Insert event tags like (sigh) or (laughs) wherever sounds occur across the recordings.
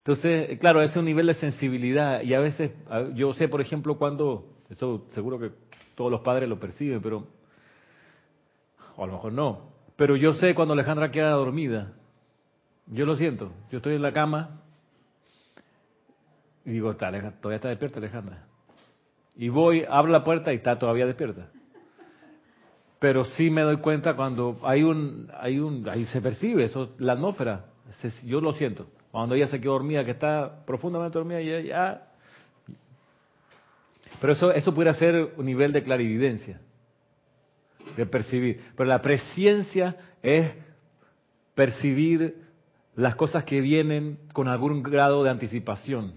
Entonces, claro, ese es un nivel de sensibilidad y a veces, yo sé, por ejemplo, cuando, eso seguro que todos los padres lo perciben, pero, o a lo mejor no, pero yo sé cuando Alejandra queda dormida, yo lo siento, yo estoy en la cama y digo, todavía está despierta Alejandra. Y voy, abro la puerta y está todavía despierta. Pero sí me doy cuenta cuando hay un, hay un, ahí se percibe eso, la atmósfera, yo lo siento. Cuando ella se quedó dormida, que está profundamente dormida, y ya. Pero eso, eso pudiera ser un nivel de clarividencia, de percibir. Pero la presciencia es percibir las cosas que vienen con algún grado de anticipación.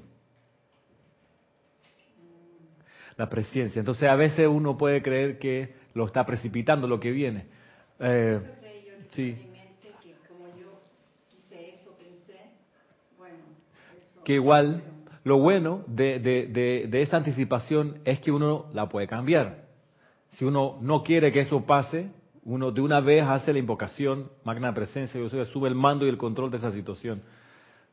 La presciencia. Entonces a veces uno puede creer que lo está precipitando lo que viene. Eh, sí. Que igual lo bueno de, de, esa anticipación es que uno la puede cambiar. Si uno no quiere que eso pase, uno de una vez hace la invocación, magna presencia, yo sube el mando y el control de esa situación.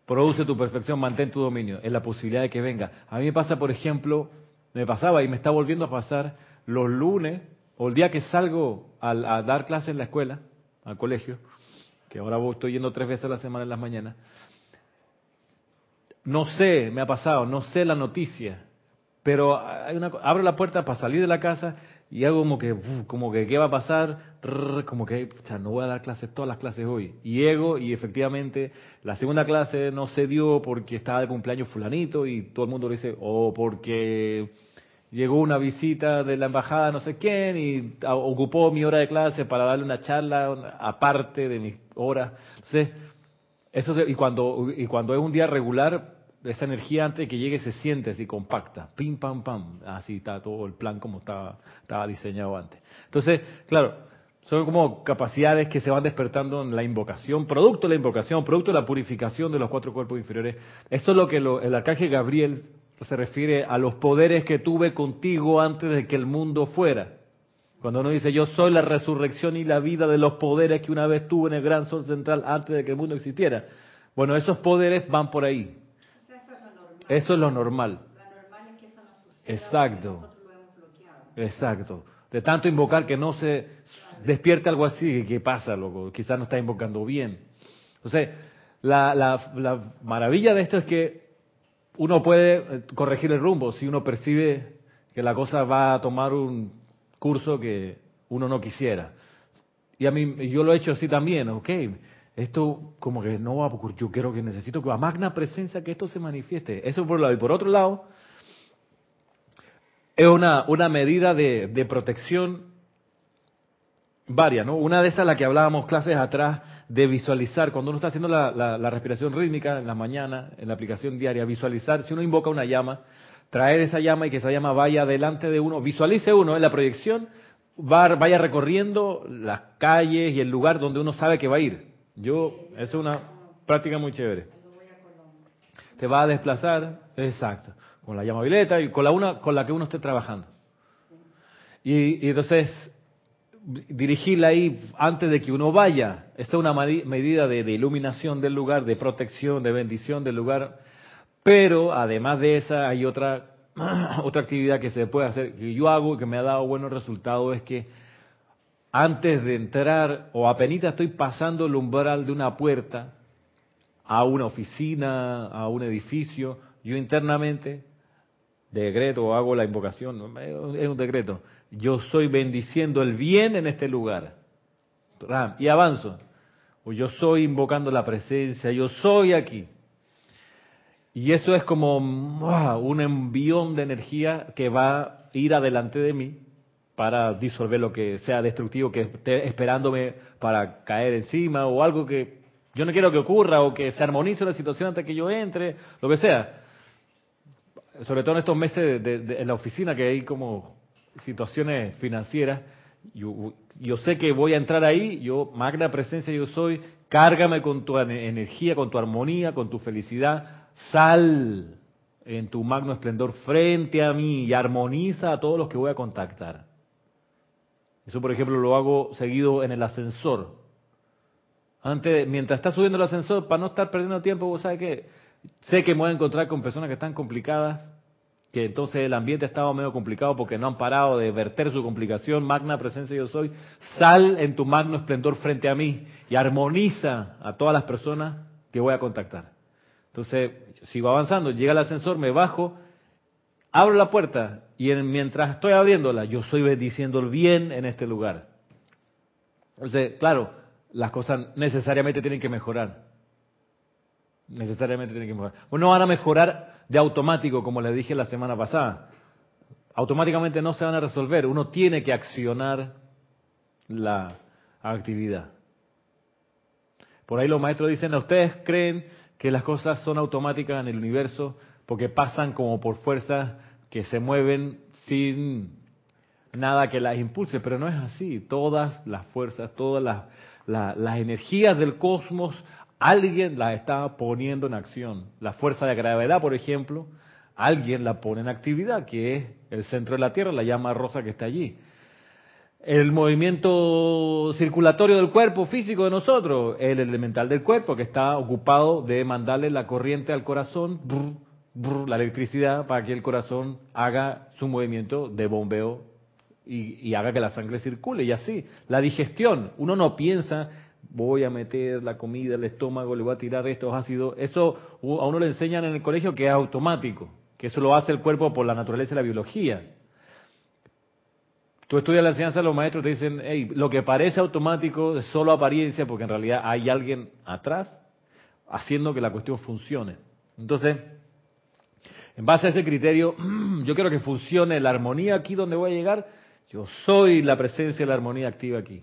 Produce tu perfección, mantén tu dominio. Es la posibilidad de que venga. A mí me pasa, por ejemplo, me pasaba y me está volviendo a pasar los lunes o el día que salgo a, a dar clases en la escuela, al colegio, que ahora estoy yendo tres veces a la semana en las mañanas, no sé, me ha pasado, no sé la noticia, pero hay una, abro la puerta para salir de la casa y hago como que, como que, ¿qué va a pasar? como que, ya no voy a dar clases, todas las clases hoy. Y llego y efectivamente la segunda clase no se dio porque estaba de cumpleaños fulanito y todo el mundo le dice, o porque llegó una visita de la embajada no sé quién y ocupó mi hora de clase para darle una charla aparte de mi hora. Entonces, eso y cuando y cuando es un día regular, esa energía antes de que llegue se siente así compacta, pim pam pam, así está todo el plan como estaba estaba diseñado antes. Entonces, claro, son como capacidades que se van despertando en la invocación, producto de la invocación, producto de la purificación de los cuatro cuerpos inferiores. Esto es lo que el arcángel Gabriel se refiere a los poderes que tuve contigo antes de que el mundo fuera. Cuando uno dice, yo soy la resurrección y la vida de los poderes que una vez tuve en el gran sol central antes de que el mundo existiera. Bueno, esos poderes van por ahí. eso, es lo normal. Exacto. Exacto. De tanto invocar que no se despierte algo así, ¿qué pasa, loco? Quizás no está invocando bien. Entonces, la, la, la maravilla de esto es que uno puede eh, corregir el rumbo si uno percibe que la cosa va a tomar un curso que uno no quisiera. Y a mí, yo lo he hecho así también, ok, esto como que no va a ocurrir, yo quiero que necesito que a magna presencia que esto se manifieste. Eso por un lado. Y por otro lado, es una, una medida de, de protección varia, ¿no? Una de esas, la que hablábamos clases atrás, de visualizar, cuando uno está haciendo la, la, respiración rítmica en la mañana, en la aplicación diaria, visualizar, si uno invoca una llama, traer esa llama y que esa llama vaya delante de uno, visualice uno en la proyección, vaya recorriendo las calles y el lugar donde uno sabe que va a ir. Yo, es una práctica muy chévere. Te va a desplazar, exacto, con la llama violeta y con la una con la que uno esté trabajando. Y, y entonces dirigirla ahí antes de que uno vaya. Esta es una medida de, iluminación del lugar, de protección, de bendición del lugar. Pero además de esa hay otra, (clears throat) otra actividad que se puede hacer, que yo hago y que me ha dado buenos resultados, es que antes de entrar o apenas estoy pasando el umbral de una puerta a una oficina, a un edificio, yo internamente decreto hago la invocación, es un decreto yo soy bendiciendo el bien en este lugar. Y avanzo. O yo soy invocando la presencia, yo soy aquí. Y eso es como un envión de energía que va a ir adelante de mí para disolver lo que sea destructivo que esté esperándome para caer encima o algo que yo no quiero que ocurra o que se armonice la situación antes que yo entre, lo que sea. Sobre todo en estos meses en la oficina que hay como situaciones financieras, yo, yo, sé que voy a entrar ahí, yo, magna presencia yo soy, cárgame con tu energía, con tu armonía, con tu felicidad, sal en tu magno esplendor frente a mí y armoniza a todos los que voy a contactar. Eso, por ejemplo, lo hago seguido en el ascensor. Antes, mientras está subiendo el ascensor, para no estar perdiendo tiempo, vos sabes que sé que me voy a encontrar con personas que están complicadas, que entonces el ambiente estaba medio complicado porque no han parado de verter su complicación, magna presencia yo soy, sal en tu magno esplendor frente a mí y armoniza a todas las personas que voy a contactar. Entonces, sigo avanzando, llega el ascensor, me bajo, abro la puerta y mientras estoy abriéndola, yo estoy bendiciendo el bien en este lugar. Entonces, claro, las cosas necesariamente tienen que mejorar. Necesariamente tienen que mejorar. Pues no van a mejorar de automático, como les dije la semana pasada. Automáticamente no se van a resolver. Uno tiene que accionar la actividad. Por ahí los maestros dicen, ¿ustedes creen que las cosas son automáticas en el universo porque pasan como por fuerzas que se mueven sin nada que las impulse? Pero no es así. Todas las fuerzas, todas las, las energías del cosmos Alguien la está poniendo en acción. La fuerza de gravedad, por ejemplo, alguien la pone en actividad, que es el centro de la Tierra, la llama rosa que está allí. El movimiento circulatorio del cuerpo físico de nosotros, el elemental del cuerpo que está ocupado de mandarle la corriente al corazón, la electricidad, para que el corazón haga su movimiento de bombeo y, y, haga que la sangre circule. Y así, la digestión. Uno no piensa voy a meter la comida al estómago, le voy a tirar estos ácidos. Eso a uno le enseñan en el colegio que es automático, que eso lo hace el cuerpo por la naturaleza de la biología. Tú estudias la enseñanza los maestros, te dicen, hey, lo que parece automático es solo apariencia, porque en realidad hay alguien atrás haciendo que la cuestión funcione. Entonces, en base a ese criterio, (clears throat) yo quiero que funcione la armonía aquí donde voy a llegar. Yo soy la presencia de la armonía activa aquí.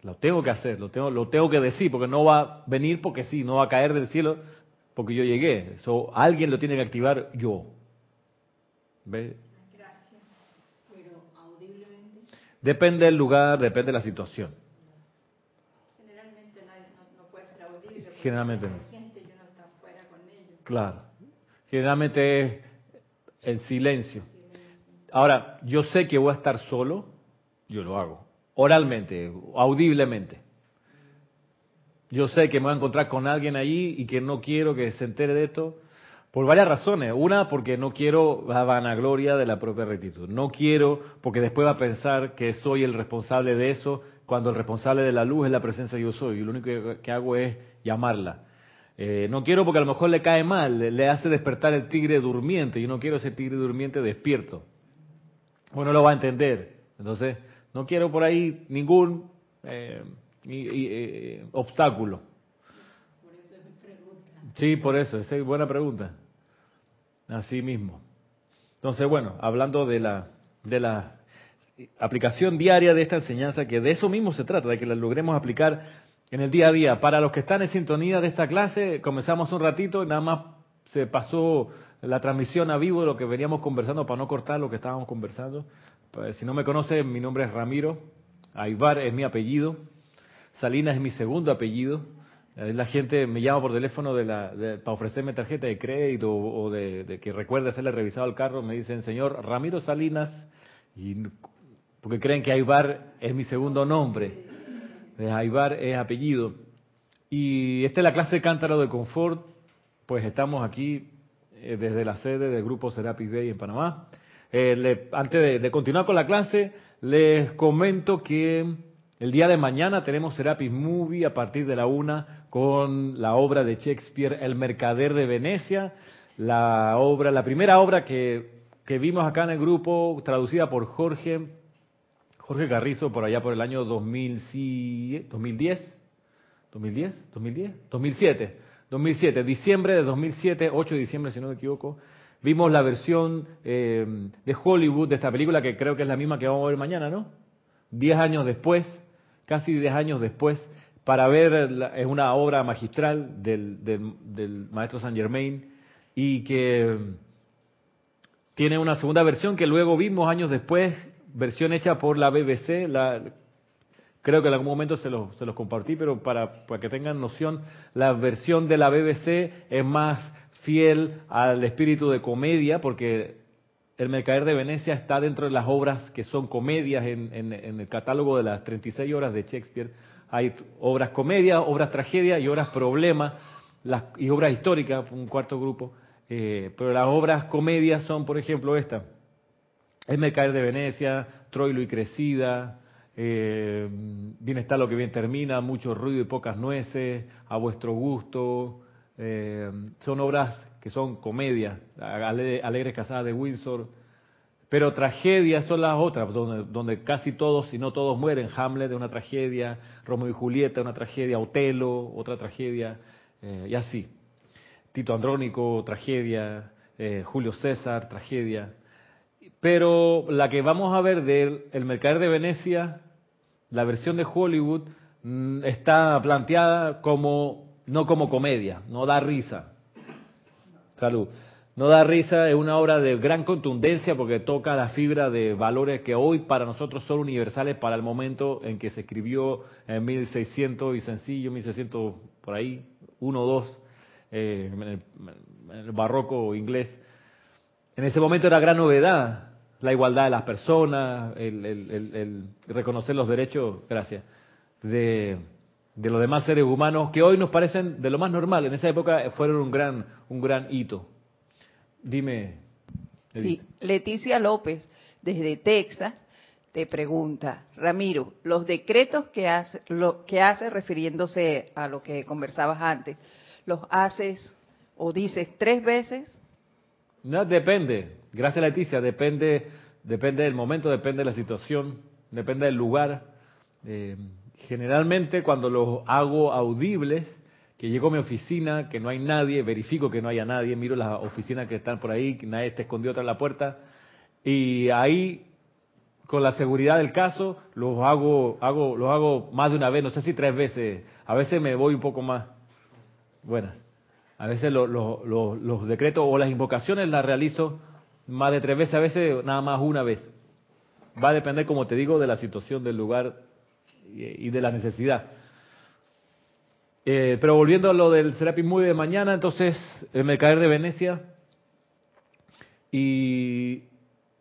Lo tengo que hacer, lo tengo, lo tengo que decir, porque no va a venir porque sí, no va a caer del cielo porque yo llegué. Eso alguien lo tiene que activar yo. ¿Ve? Depende del lugar, depende de la situación. Generalmente no, puede ser audible. Generalmente no. Gente, yo no está fuera con ellos. Claro. Generalmente es el silencio. Ahora, yo sé que voy a estar solo, yo lo hago oralmente, audiblemente. Yo sé que me voy a encontrar con alguien allí y que no quiero que se entere de esto por varias razones. Una, porque no quiero la vanagloria de la propia rectitud. No quiero porque después va a pensar que soy el responsable de eso cuando el responsable de la luz es la presencia de yo soy. Y lo único que hago es llamarla. Eh, no quiero porque a lo mejor le cae mal, le hace despertar el tigre durmiente. y no quiero ese tigre durmiente despierto. Bueno, lo va a entender. Entonces, no quiero por ahí ningún eh, eh, obstáculo. Por eso es mi pregunta. Sí, por eso, esa es buena pregunta. Así mismo. Entonces, bueno, hablando de la, de la aplicación diaria de esta enseñanza, que de eso mismo se trata, de que la logremos aplicar en el día a día. Para los que están en sintonía de esta clase, comenzamos un ratito nada más se pasó la transmisión a vivo de lo que veníamos conversando para no cortar lo que estábamos conversando. Pues, si no me conoce, mi nombre es Ramiro, Aibar es mi apellido, Salinas es mi segundo apellido. La gente me llama por teléfono de la, para ofrecerme tarjeta de crédito o, de, que recuerde hacerle revisado el carro. Me dicen, señor Ramiro Salinas, y porque creen que Aibar es mi segundo nombre. Eh, Aibar es apellido. Y esta es la clase de cántaro de confort. Pues estamos aquí eh, desde la sede del grupo Serapis Bay en Panamá. Eh, antes de, continuar con la clase, les comento que el día de mañana tenemos Serapis Movie a partir de la una con la obra de Shakespeare, El Mercader de Venecia, la obra, la primera obra que, que vimos acá en el grupo, traducida por Jorge, Jorge Carrizo, por allá por el año 2010, 2010, 2010, 2010, 2007, 2007, diciembre de 2007, 8 de diciembre si no me equivoco, Vimos la versión eh, de Hollywood de esta película, que creo que es la misma que vamos a ver mañana, ¿no? Diez años después, casi diez años después, para ver, es una obra magistral del, del, maestro Saint Germain y que tiene una segunda versión que luego vimos años después, versión hecha por la BBC, la, creo que en algún momento se los, se los compartí, pero para, para que tengan noción, la versión de la BBC es más fiel al espíritu de comedia, porque el Mercader de Venecia está dentro de las obras que son comedias en, el catálogo de las 36 horas de Shakespeare. Hay obras comedia, obras tragedia y obras problema. las, y obras históricas, un cuarto grupo, eh, pero las obras comedias son, por ejemplo, esta. El Mercader de Venecia, Troilo y Crecida, eh, bien lo que bien termina, mucho ruido y pocas nueces, a vuestro gusto. Eh, son obras que son comedias, Alegres Casadas de Windsor. Pero tragedias son las otras, donde, donde casi todos, si no todos mueren. Hamlet es una tragedia, Romeo y Julieta una tragedia, Otelo, otra tragedia, eh, y así. Tito Andrónico, tragedia, eh, Julio César, tragedia. Pero la que vamos a ver de El Mercader de Venecia, la versión de Hollywood, mm, está planteada como, no como comedia, no da risa. Salud. No da risa, es una obra de gran contundencia porque toca la fibra de valores que hoy para nosotros son universales para el momento en que se escribió en 1600 y sencillo, 1600 por ahí, 1 o 2, en, el barroco inglés. En ese momento era gran novedad la igualdad de las personas, el, reconocer los derechos, gracias, de, de, los demás seres humanos que hoy nos parecen de lo más normal. En esa época fueron un gran, un gran hito. Dime. Sí, Leticia López, desde Texas, te pregunta, Ramiro, los decretos que hace, lo que hace refiriéndose a lo que conversabas antes, ¿los haces o dices tres veces? No, depende. Gracias, Leticia. Depende, depende del momento, depende de la situación, depende del lugar. Eh, generalmente, cuando los hago audibles, que llego a mi oficina, que no hay nadie, verifico que no haya nadie, miro las oficinas que están por ahí, que nadie está escondido tras la puerta, y ahí, con la seguridad del caso, los hago, hago, los hago más de una vez, no sé si tres veces, a veces me voy un poco más. Buenas. A veces los decretos o las invocaciones las realizo más de tres veces, a veces nada más una vez. Va a depender, como te digo, de la situación, del lugar y de la necesidad. Eh, pero volviendo a lo del Serapis Muy de mañana, entonces el Mercader de Venecia. Y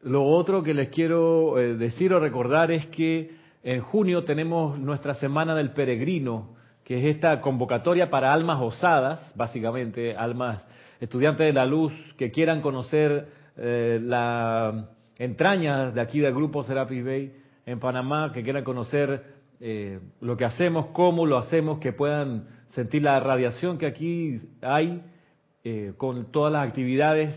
lo otro que les quiero eh, decir o recordar es que en junio tenemos nuestra Semana del Peregrino, que es esta convocatoria para almas osadas, básicamente, almas estudiantes de la luz que quieran conocer eh, la entraña de aquí del grupo Serapis Bay en Panamá, que quieran conocer eh, lo que hacemos, cómo lo hacemos, que puedan sentir la radiación que aquí hay eh, con todas las actividades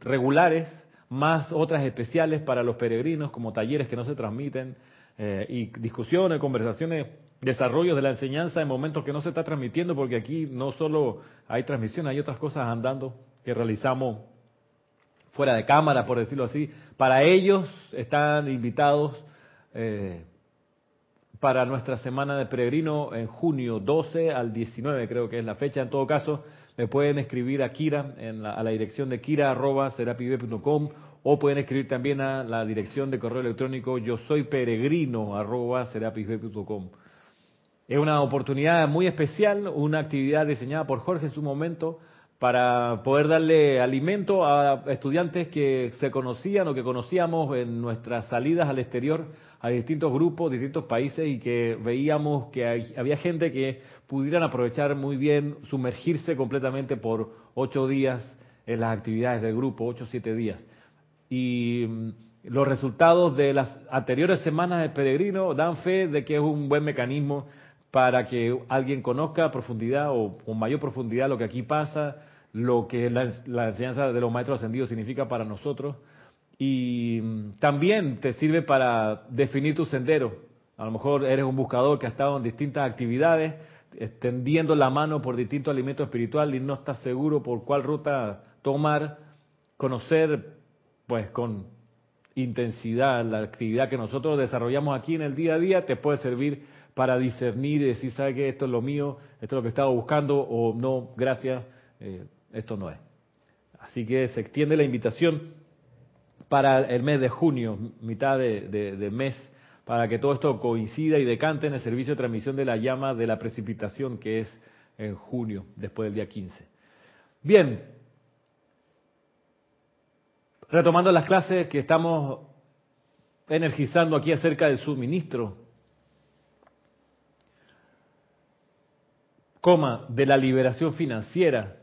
regulares, más otras especiales para los peregrinos, como talleres que no se transmiten, eh, y discusiones, conversaciones, desarrollos de la enseñanza en momentos que no se está transmitiendo, porque aquí no solo hay transmisión, hay otras cosas andando que realizamos fuera de cámara, por decirlo así. Para ellos están invitados eh, para nuestra semana de peregrino en junio 12 al 19, creo que es la fecha. En todo caso, me pueden escribir a Kira, en a la dirección de kira.com o pueden escribir también a la dirección de correo electrónico yo soy peregrino Es una oportunidad muy especial, una actividad diseñada por Jorge en su momento para poder darle alimento a estudiantes que se conocían o que conocíamos en nuestras salidas al exterior a distintos grupos, distintos países y que veíamos que había gente que pudieran aprovechar muy bien, sumergirse completamente por ocho días en las actividades del grupo, ocho o siete días. Y mm, los resultados de las anteriores semanas de peregrino dan fe de que es un buen mecanismo para que alguien conozca a profundidad o con mayor profundidad lo que aquí pasa, lo que la, enseñanza de los maestros ascendidos significa para nosotros y también te sirve para definir tu sendero. A lo mejor eres un buscador que ha estado en distintas actividades, extendiendo la mano por distintos alimentos espirituales y no estás seguro por cuál ruta tomar. Conocer, pues, con intensidad la actividad que nosotros desarrollamos aquí en el día a día te puede servir para discernir y decir, ¿sabe que esto es lo mío? Esto es lo que estaba buscando o no, gracias, eh, esto no es. Así que se extiende la invitación para el mes de junio, mitad de, mes, para que todo esto coincida y decante en el servicio de transmisión de la llama de la precipitación que es en junio, después del día 15. Bien, retomando las clases que estamos energizando aquí acerca del suministro. de la liberación financiera.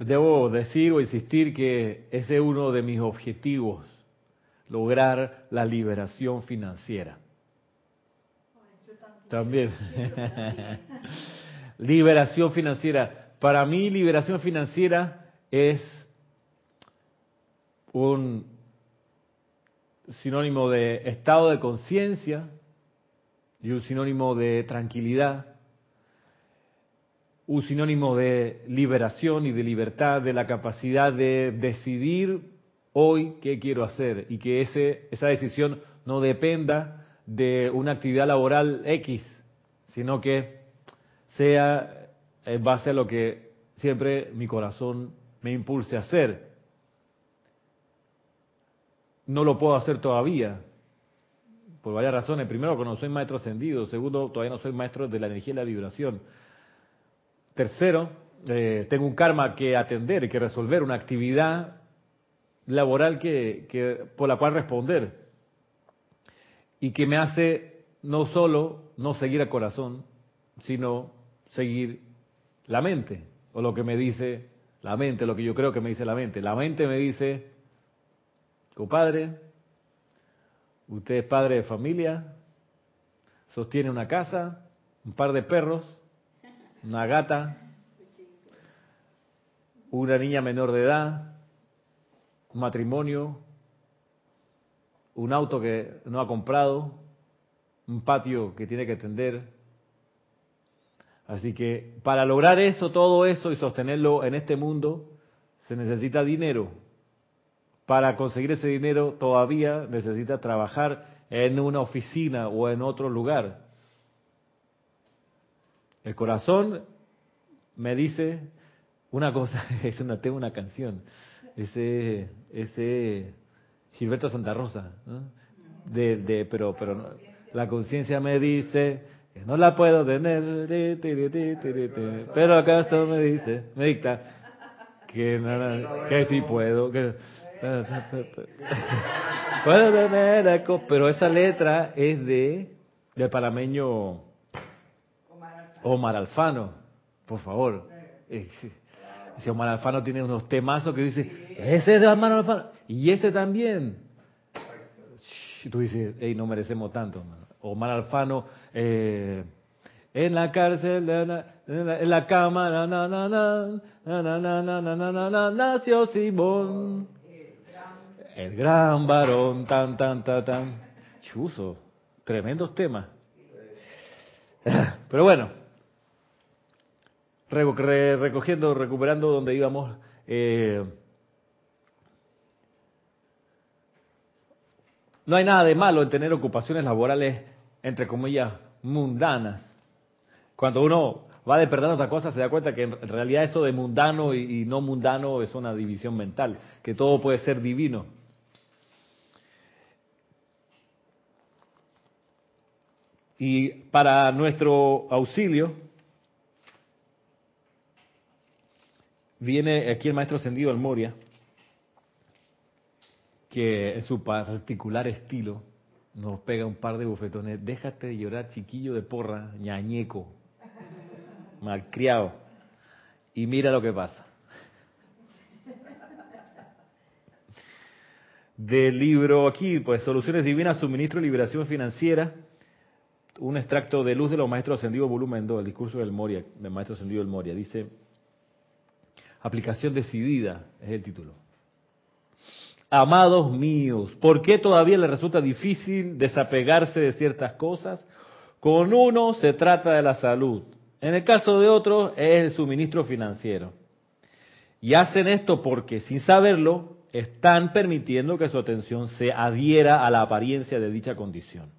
Debo decir o insistir que ese es uno de mis objetivos, lograr la liberación financiera. También. (laughs) liberación financiera. Para mí, liberación financiera es un sinónimo de estado de conciencia y un sinónimo de tranquilidad un sinónimo de liberación y de libertad, de la capacidad de decidir hoy qué quiero hacer y que ese, esa decisión no dependa de una actividad laboral X, sino que sea en base a lo que siempre mi corazón me impulse a hacer. No lo puedo hacer todavía, por varias razones. Primero, porque no soy maestro ascendido. Segundo, todavía no soy maestro de la energía y la vibración. Tercero, eh, tengo un karma que atender y que resolver, una actividad laboral que, por la cual responder y que me hace no solo no seguir al corazón, sino seguir la mente o lo que me dice la mente, lo que yo creo que me dice la mente. La mente me dice, compadre, usted es padre de familia, sostiene una casa, un par de perros, una gata, una niña menor de edad, un matrimonio, un auto que no ha comprado, un patio que tiene que atender. Así que para lograr eso, todo eso y sostenerlo en este mundo, se necesita dinero. Para conseguir ese dinero todavía necesita trabajar en una oficina o en otro lugar. El corazón me dice una cosa, (laughs) es una, tengo una canción, ese, ese Gilberto Santa Rosa, de, de, pero, pero la conciencia me dice que no la puedo tener, pero acaso me dice, me dicta que, que sí puedo (laughs) tener, pero esa letra es de del panameño Omar Alfano, por favor. Si Omar Alfano tiene unos temazos que dice, ese es de Omar Alfano, y ese también. tú dices, hey, no merecemos tanto. Omar Alfano, eh, en la cárcel, en la, cama, na, na, na, na, nació Simón. El gran varón, tan, tan, tan, tan. Chuso, tremendos temas. Pero bueno, recogiendo, recuperando donde íbamos, eh, no hay nada de malo en tener ocupaciones laborales, entre comillas, mundanas. Cuando uno va despertando otra cosa, se da cuenta que en realidad eso de mundano y, y no mundano es una división mental, que todo puede ser divino. Y para nuestro auxilio, viene aquí el maestro ascendido al Moria, que en su particular estilo nos pega un par de bufetones. Déjate de llorar, chiquillo de porra, ñañeco, malcriado. Y mira lo que pasa. Del libro aquí, pues Soluciones Divinas, Suministro y Liberación Financiera, un extracto de Luz de los Maestros Ascendidos, volumen 2, el discurso del Moria, del Maestro Ascendido del Moria. Dice, Aplicación decidida es el título. Amados míos, ¿por qué todavía les resulta difícil desapegarse de ciertas cosas? Con uno se trata de la salud, en el caso de otros es el suministro financiero. Y hacen esto porque, sin saberlo, están permitiendo que su atención se adhiera a la apariencia de dicha condición.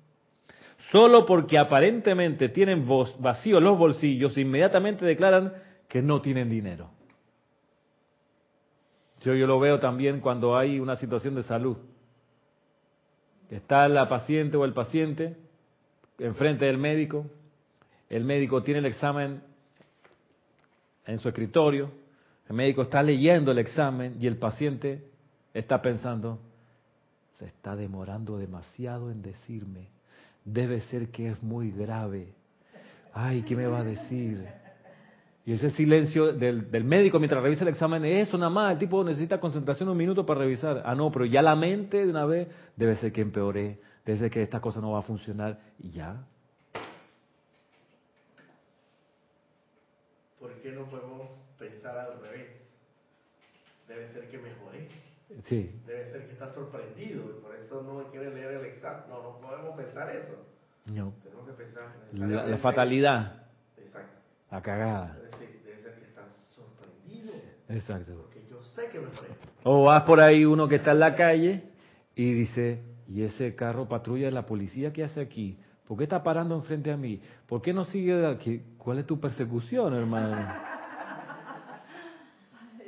Solo porque aparentemente tienen vacíos los bolsillos, inmediatamente declaran que no tienen dinero. Yo, yo lo veo también cuando hay una situación de salud. Está la paciente o el paciente enfrente del médico, el médico tiene el examen en su escritorio, el médico está leyendo el examen y el paciente está pensando, se está demorando demasiado en decirme, debe ser que es muy grave. Ay, ¿qué me va a decir? Y ese silencio del, del médico mientras revisa el examen, eso nada más, el tipo necesita concentración un minuto para revisar. Ah, no, pero ya la mente de una vez debe ser que empeoré, debe ser que esta cosa no va a funcionar y ya. ¿Por qué no podemos pensar al revés? Debe ser que mejoré. Sí, Debe ser que está sorprendido y por eso no quiere leer el examen. No, no podemos pensar eso. no. Tenemos que pensar La, la necesariamente- fatalidad, Exacto. la cagada. Debe ser, debe ser que está sorprendido Exacto. porque yo sé que. O vas por ahí uno que está en la calle y dice, ¿y ese carro patrulla de la policía qué hace aquí? ¿Por qué está parando enfrente a mí? ¿Por qué no sigue de aquí? ¿Cuál es tu persecución, hermano? (laughs)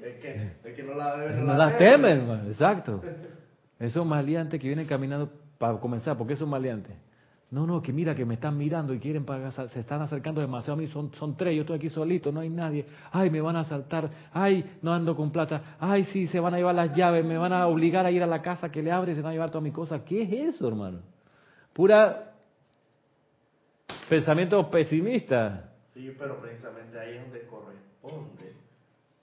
El que, el que no la debe, No las teme, hermano. Exacto. Esos maleantes que vienen caminando para comenzar, ¿por qué son maleantes? No, no, que mira que me están mirando y quieren pagar, se están acercando demasiado a mí, son, son tres, yo estoy aquí solito, no hay nadie. Ay, me van a asaltar, ay, no ando con plata, ay, sí, se van a llevar las llaves, me van a obligar a ir a la casa que le abre y se van a llevar todas mis cosas. ¿Qué es eso, hermano? Pura pensamiento pesimista. Sí, pero precisamente ahí es donde corresponde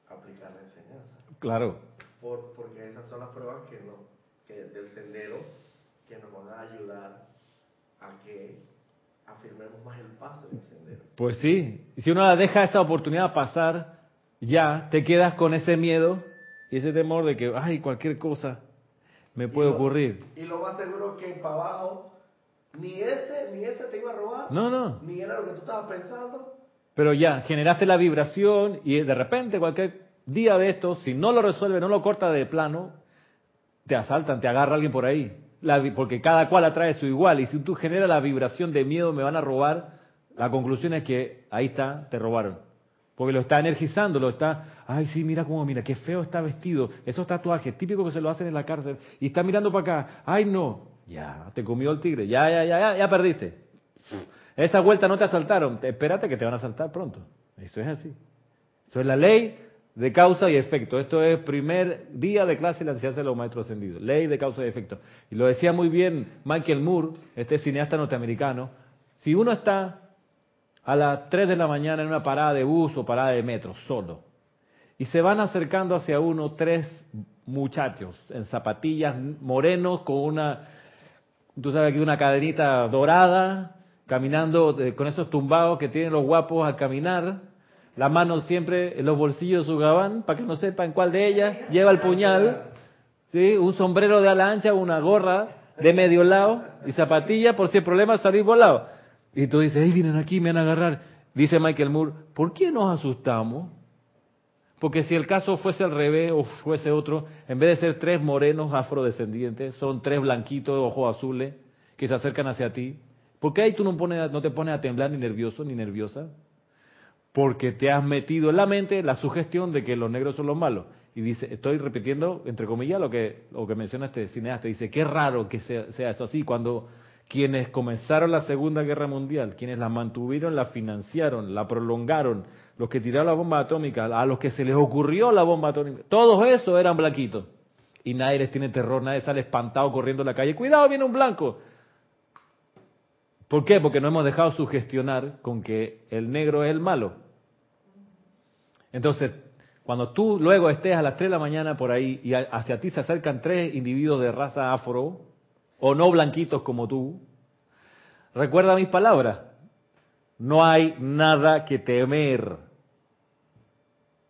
aplicar la enseñanza. Claro. Por, porque esas son las pruebas que no, que del sendero que nos van a ayudar a que afirmemos más el paso en el sendero. Pues sí, si uno deja esa oportunidad pasar, ya te quedas con ese miedo y ese temor de que, ay, cualquier cosa me puede Y lo- ocurrir. Y lo más seguro que para abajo, ni ese, ni ese te iba a robar, No, no, ni era lo que tú estabas pensando. pero ya, generaste la vibración y de repente cualquier día de estos, si no lo resuelve, no lo corta de plano, te asaltan, te agarra alguien por ahí. La porque cada cual atrae su igual. Y si tú generas la vibración de miedo, me van a robar, la conclusión es que ahí está, te robaron. Porque lo está energizando, lo está, ay sí, mira cómo, mira, qué feo está vestido, esos tatuajes, típico que se lo hacen en la cárcel, y está mirando para acá, ay no, ya, te comió el tigre, ya, ya, ya, ya, ya perdiste. Esa vuelta no te asaltaron, te- espérate que te van a asaltar pronto. Eso es así. Eso es la ley de causa y efecto. Esto es primer día de clase de la enseñanza de los maestros ascendidos. Ley de causa y efecto. Y lo decía muy bien Michael Moore, este cineasta norteamericano. Si uno está a las 3 de la mañana en una parada de bus o parada de metro, solo, y se van acercando hacia uno tres muchachos en zapatillas morenos con una, tú sabes aquí, una cadenita dorada, caminando eh, con esos tumbados que tienen los guapos al caminar, la mano siempre en los bolsillos de su gabán, para que no sepan cuál de ellas lleva el puñal, ¿sí? un sombrero de ala ancha, una gorra de medio lado y zapatillas por si el problema salir volado. Y tú dices, hey, vienen aquí, me van a agarrar. Dice Michael Moore, ¿por qué nos asustamos? Porque si el caso fuese al revés o fuese otro, en vez de ser tres morenos afrodescendientes, son tres blanquitos de ojos azules que se acercan hacia ti. ¿Por qué ahí tú no, pones, no te pones a temblar ni nervioso ni nerviosa? Porque te has metido en la mente la sugestión de que los negros son los malos. Y dice, estoy repitiendo, entre comillas, lo que, lo que menciona este cineasta. Dice, qué raro que sea, sea eso así, cuando quienes comenzaron la Segunda Guerra Mundial, quienes la mantuvieron, la financiaron, la prolongaron, los que tiraron la bomba atómica, a los que se les ocurrió la bomba atómica, todos esos eran blanquitos. Y nadie les tiene terror, nadie sale espantado corriendo en la calle. Cuidado, viene un blanco. ¿Por qué? Porque no hemos dejado sugestionar con que el negro es el malo. Entonces, cuando tú luego estés a las 3 de la mañana por ahí y hacia ti se acercan tres individuos de raza afro, o no blanquitos como tú, recuerda mis palabras, no hay nada que temer.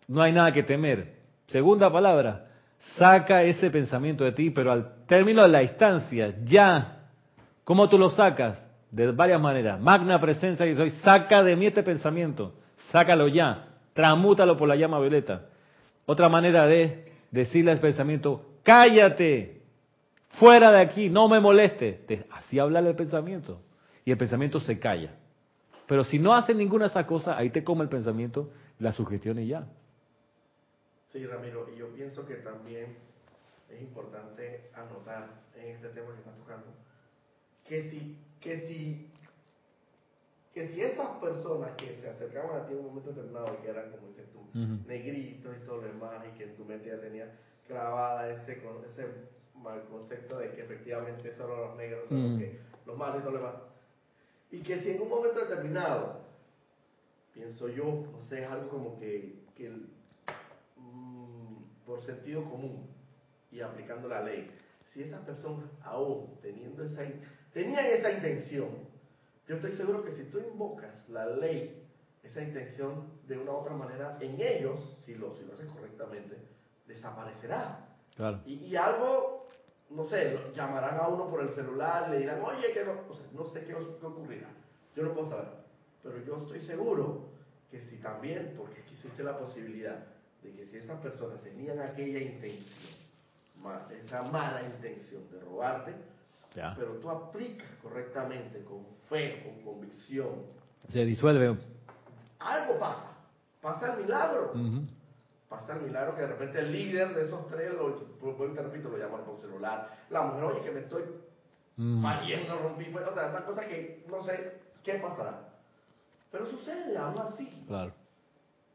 No hay nada que temer. Segunda palabra, saca ese pensamiento de ti, pero al término de la instancia, ya. ¿Cómo tú lo sacas? De varias maneras. Magna presencia y soy, saca de mí este pensamiento, sácalo ya, transmútalo por la llama violeta. Otra manera de decirle al pensamiento, cállate, fuera de aquí, no me moleste. Así habla el pensamiento. Y el pensamiento se calla. Pero si no hace ninguna de esas cosas, ahí te come el pensamiento, la sugestión y ya. Sí, Ramiro, y yo pienso que también es importante anotar en este tema que estás tocando que si, que si, que si esas personas que se acercaban a ti en un momento determinado y que eran, como dices tú, negritos y todo lo demás, y que en tu mente ya tenías clavada ese, con- ese mal concepto de que efectivamente solo los negros son los, que, los malos y todo lo demás, Y que si en un momento determinado, pienso yo, no sé, es algo como que, que el- mm, por sentido común y aplicando la ley, si esas personas aún teniendo esa, tenían esa intención, yo estoy seguro que si tú invocas la ley, esa intención de una u otra manera, en ellos, si lo, si lo haces correctamente, desaparecerá. Claro. Y, y algo, no sé, llamarán a uno por el celular, le dirán, oye, que no, o sea, no sé qué, qué ocurrirá. Yo no puedo saber. Pero yo estoy seguro que si también, porque existe la posibilidad de que si esas personas tenían aquella intención, esa mala intención de robarte, Ya. pero tú aplicas correctamente, con fe, con convicción, Se disuelve. algo pasa. Pasa el milagro. Pasa el milagro que de repente el líder de esos tres, lo, te repito, lo llaman por celular. La mujer, oye, que me estoy pariendo, rompí, fue, o sea, una cosa que no sé qué pasará. Pero sucede, aún así. Claro.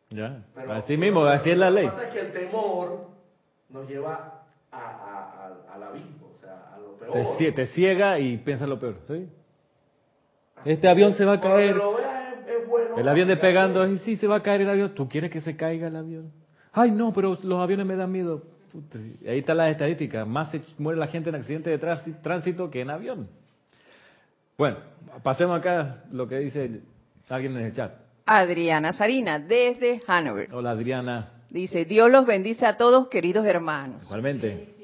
Ya. Pero- así mismo, pero así es la Lo ley. que pasa es que el temor nos lleva a, a- al- al abismo, lo peor. Te, cie- te ciega y piensas lo peor. ¿sí? Este avión se va a caer. lo veas es, es bueno. El avión despegando, y sí, se va a caer el avión. ¿Tú quieres que se caiga el avión? Ay, no, pero los aviones me dan miedo. Ahí está la estadística. Más se muere la gente en accidentes de tránsito que en avión. Bueno, pasemos acá lo que dice alguien en el chat. Adriana Sarina, desde Hanover. Hola Adriana, Dice, Dios los bendice a todos, queridos hermanos. igualmente.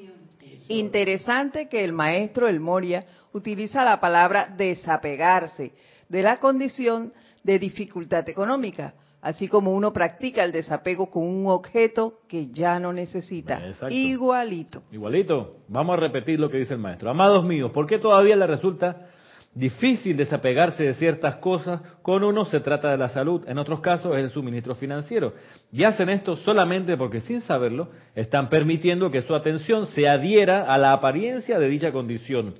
Interesante que el maestro El Moria utiliza la palabra desapegarse de la condición de dificultad económica, así como uno practica el desapego con un objeto que ya no necesita. Exacto. Igualito. Igualito, vamos a repetir lo que dice el maestro. Amados míos, ¿por qué todavía le resulta difícil desapegarse de ciertas cosas? Con unos se trata de la salud, en otros casos es el suministro financiero. Y hacen esto solamente porque sin saberlo están permitiendo que su atención se adhiera a la apariencia de dicha condición.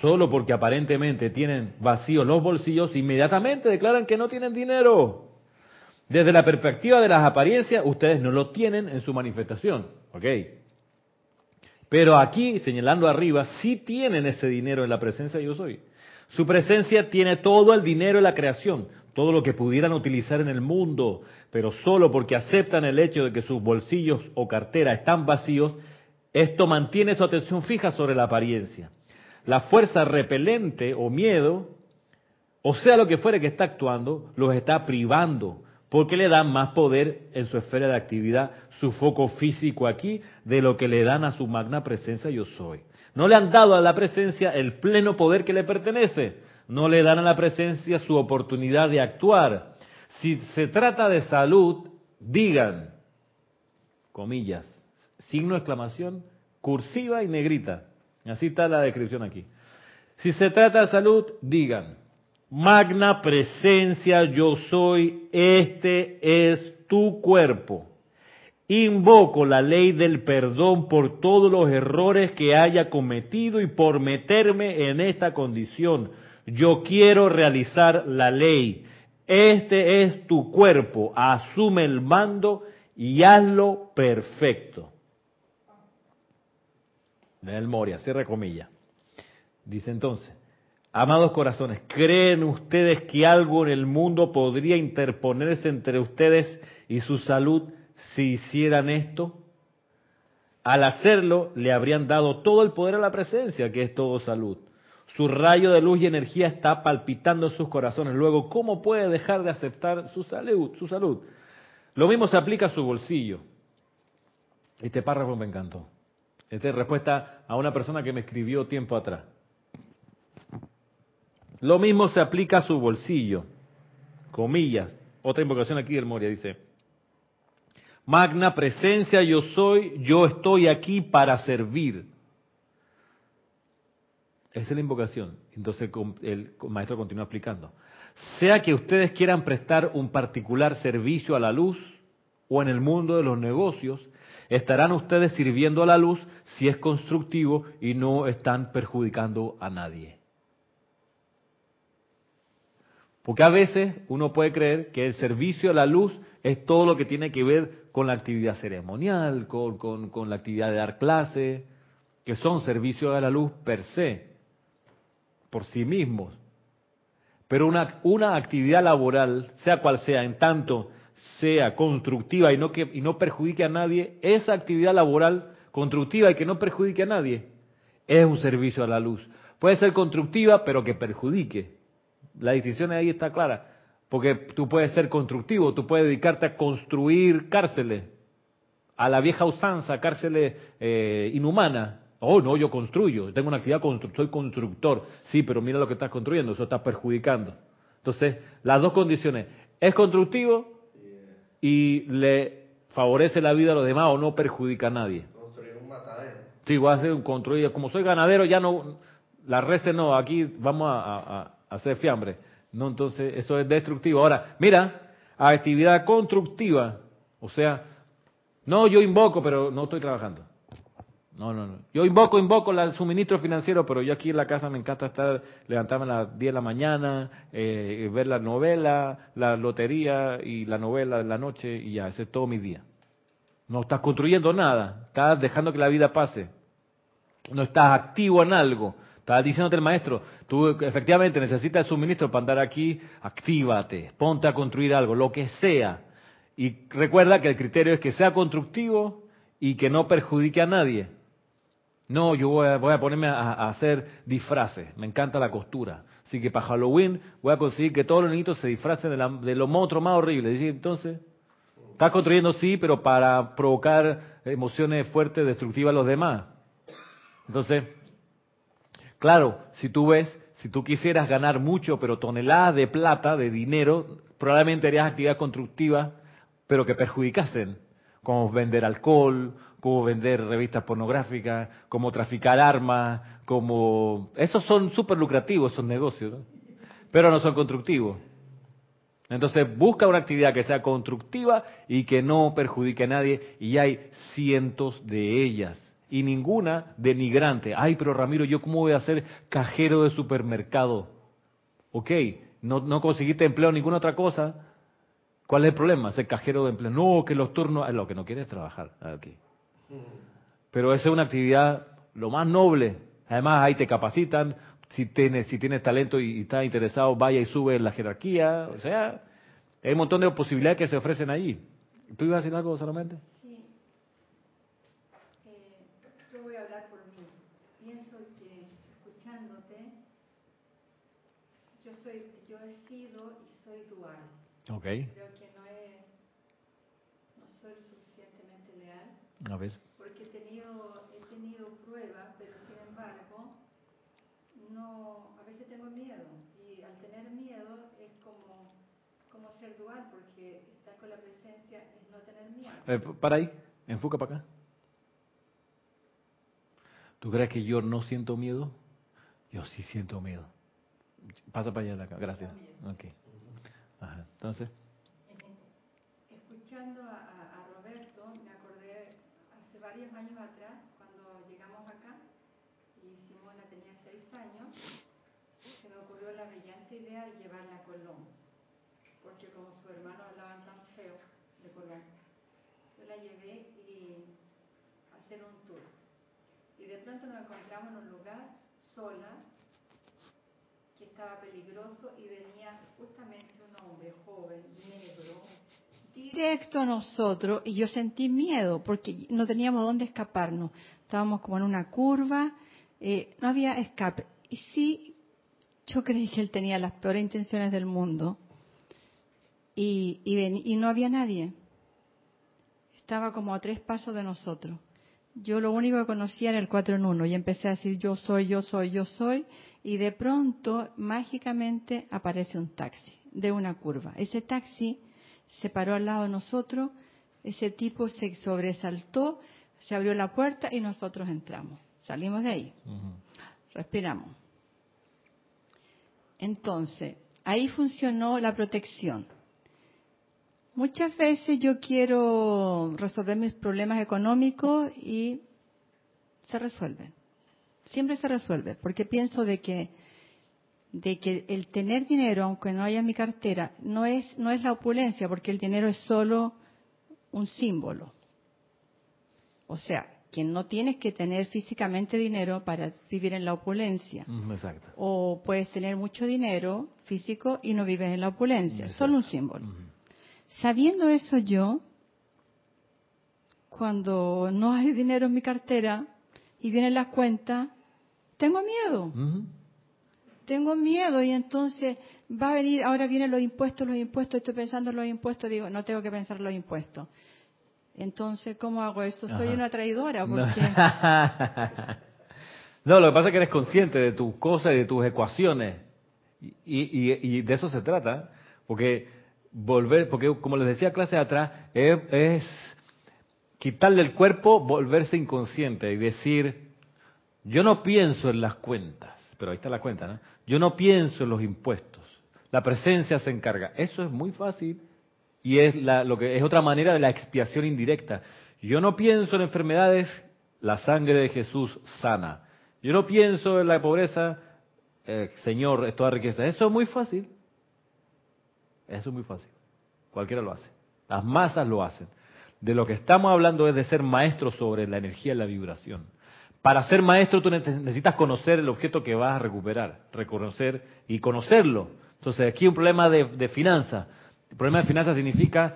Solo porque aparentemente tienen vacíos los bolsillos, inmediatamente declaran que no tienen dinero. Desde la perspectiva de las apariencias, ustedes no lo tienen en su manifestación. ¿Ok? Pero aquí, señalando arriba, sí tienen ese dinero en la presencia de yo soy. Su presencia tiene todo el dinero en la creación, todo lo que pudieran utilizar en el mundo, pero solo porque aceptan el hecho de que sus bolsillos o cartera están vacíos, esto mantiene su atención fija sobre la apariencia. La fuerza repelente o miedo, o sea lo que fuere que está actuando, los está privando, porque le dan más poder en su esfera de actividad, su foco físico aquí, de lo que le dan a su magna presencia yo soy. No le han dado a la presencia el pleno poder que le pertenece, no le dan a la presencia su oportunidad de actuar. Si se trata de salud, digan, comillas, signo de exclamación, cursiva y negrita. Así está la descripción aquí. Si se trata de salud, digan, magna presencia yo soy, este es tu cuerpo. Invoco la ley del perdón por todos los errores que haya cometido y por meterme en esta condición. Yo quiero realizar la ley. Este es tu cuerpo. Asume el mando y hazlo perfecto. Del Moria, cierre comilla. Dice entonces, amados corazones, ¿creen ustedes que algo en el mundo podría interponerse entre ustedes y su salud si hicieran esto? Al hacerlo, le habrían dado todo el poder a la presencia, que es todo salud. Su rayo de luz y energía está palpitando en sus corazones. Luego, ¿cómo puede dejar de aceptar su salud? Su salud? Lo mismo se aplica a su bolsillo. Este párrafo me encantó. Esta es respuesta a una persona que me escribió tiempo atrás. Lo mismo se aplica a su bolsillo. Comillas. Otra invocación aquí del Moria dice, Magna presencia yo soy, yo estoy aquí para servir. Esa es la invocación. Entonces el maestro continúa explicando. Sea que ustedes quieran prestar un particular servicio a la luz o en el mundo de los negocios, estarán ustedes sirviendo a la luz si es constructivo y no están perjudicando a nadie. Porque a veces uno puede creer que el servicio a la luz es todo lo que tiene que ver con la actividad ceremonial, con, con, con la actividad de dar clase, que son servicios a la luz per se, por sí mismos. Pero una, una actividad laboral, sea cual sea, en tanto sea constructiva y no, que, y no perjudique a nadie, esa actividad laboral constructiva y que no perjudique a nadie es un servicio a la luz. Puede ser constructiva, pero que perjudique. La distinción ahí está clara. Porque tú puedes ser constructivo, tú puedes dedicarte a construir cárceles, a la vieja usanza, cárceles eh, inhumanas. Oh, no, yo construyo, tengo una actividad, soy constructor. Sí, pero mira lo que estás construyendo, eso está perjudicando. Entonces, las dos condiciones, es constructivo y le favorece la vida a los demás o no perjudica a nadie. Construir un matadero. Sí, voy a hacer un construir, como soy ganadero, ya no, la reces no, aquí vamos a, a, a hacer fiambre. No, entonces eso es destructivo. Ahora, mira, actividad constructiva, o sea, no yo invoco, pero no estoy trabajando. No, no, no. Yo invoco, invoco el suministro financiero, pero yo aquí en la casa me encanta estar, levantarme a las 10 de la mañana, eh, ver la novela, la lotería y la novela de la noche y ya, ese es todo mi día. No estás construyendo nada, estás dejando que la vida pase. No estás activo en algo. Estaba diciéndote el maestro, tú efectivamente necesitas suministro para andar aquí, actívate, ponte a construir algo, lo que sea. Y recuerda que el criterio es que sea constructivo y que no perjudique a nadie. No, yo voy a, ponerme a, hacer disfraces, me encanta la costura. Así que para Halloween voy a conseguir que todos los niños se disfracen de, la, de lo monstruo más horrible. Entonces, estás construyendo sí, pero para provocar emociones fuertes, destructivas a los demás. Entonces, Claro, si tú ves, si tú quisieras ganar mucho, pero toneladas de plata, de dinero, probablemente harías actividades constructivas, pero que perjudicasen, como vender alcohol, como vender revistas pornográficas, como traficar armas, como... Esos son súper lucrativos, esos negocios, ¿no? pero no son constructivos. Entonces busca una actividad que sea constructiva y que no perjudique a nadie, y hay cientos de ellas y ninguna denigrante. Ay, pero Ramiro, ¿yo cómo voy a ser cajero de supermercado? Ok, no, no conseguiste empleo, ninguna otra cosa. ¿Cuál es el problema? Ser cajero de empleo. No, que los turnos, es lo que no quieres trabajar. aquí. Pero esa es una actividad lo más noble. Además, ahí te capacitan. Si tienes, si tienes talento y, estás interesado, vaya y sube en la jerarquía. O sea, hay un montón de posibilidades que se ofrecen allí. ¿Tú ibas a decir algo solamente? Okay. Creo que no, es, no soy suficientemente leal. A ver. Porque he tenido, he tenido pruebas, pero sin embargo, no, a veces tengo miedo. Y al tener miedo es como, como ser dual, porque estar con la presencia es no tener miedo. Eh, para ahí, enfoca para acá. ¿Tú crees que yo no siento miedo? Yo sí siento miedo. Pasa para allá de acá, gracias. Okay. Entonces. Escuchando a, a, Roberto, me acordé hace varios años atrás, cuando llegamos acá, y Simona tenía seis años, se me ocurrió la brillante idea de llevarla a Colón, porque como su hermano hablaban tan feo de Colón, yo la llevé y a hacer un tour. Y de pronto nos encontramos en un lugar sola, que estaba peligroso y venía justamente hombre joven, negro, directo a nosotros y yo sentí miedo porque no teníamos dónde escaparnos. Estábamos como en una curva, eh, no había escape. Y sí, yo creí que él tenía las peores intenciones del mundo y, y, y no había nadie. Estaba como a tres pasos de nosotros. Yo lo único que conocía era el 4 en 1 y empecé a decir yo soy, yo soy, yo soy y de pronto mágicamente aparece un taxi de una curva. Ese taxi se paró al lado de nosotros, ese tipo se sobresaltó, se abrió la puerta y nosotros entramos. Salimos de ahí. Respiramos. Entonces, ahí funcionó la protección. Muchas veces yo quiero resolver mis problemas económicos y se resuelven. Siempre se resuelve, porque pienso de que de que el tener dinero, aunque no haya en mi cartera, no es no es la opulencia, porque el dinero es solo un símbolo. O sea, que no tienes que tener físicamente dinero para vivir en la opulencia. Exacto. O puedes tener mucho dinero físico y no vives en la opulencia. Solo un símbolo. Sabiendo eso yo, cuando no hay dinero en mi cartera y vienen las cuentas, tengo miedo. Tengo miedo y entonces va a venir, ahora vienen los impuestos, los impuestos, estoy pensando en los impuestos, digo, no tengo que pensar en los impuestos. Entonces, ¿cómo hago eso? Soy Ajá. una traidora No. porque (laughs) No, lo que pasa es que eres consciente de tus cosas y de tus ecuaciones. Y, y- y de eso se trata. Porque volver, porque como les decía clases atrás, es, es quitarle el cuerpo, volverse inconsciente y decir, yo no pienso en las cuentas, pero ahí está la cuenta, ¿no? Yo no pienso en los impuestos. La presencia se encarga. Eso es muy fácil y es la, lo que es otra manera de la expiación indirecta. Yo no pienso en enfermedades, la sangre de Jesús sana. Yo no pienso en la pobreza, eh, Señor, es toda riqueza. Eso es muy fácil. Eso es muy fácil. Cualquiera lo hace. Las masas lo hacen. De lo que estamos hablando es de ser maestro sobre la energía y la vibración. Para ser maestro tú nece- necesitas conocer el objeto que vas a recuperar, reconocer y conocerlo. Entonces aquí un problema de, de finanzas. El problema de finanzas significa,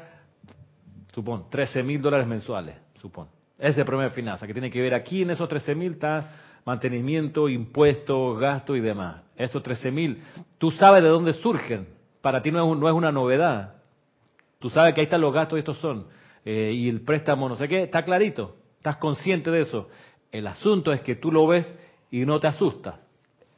supón, 13 mil dólares mensuales, supón. Ese es el problema de finanzas, que tiene que ver aquí en esos 13 mil está mantenimiento, impuestos, gasto y demás. Esos 13 mil, tú sabes de dónde surgen. Para ti no es, no es una novedad. Tú sabes que ahí están los gastos y estos son. Eh, y el préstamo, no sé qué, está clarito. Estás consciente de eso. El asunto es que tú lo ves y no te asustas.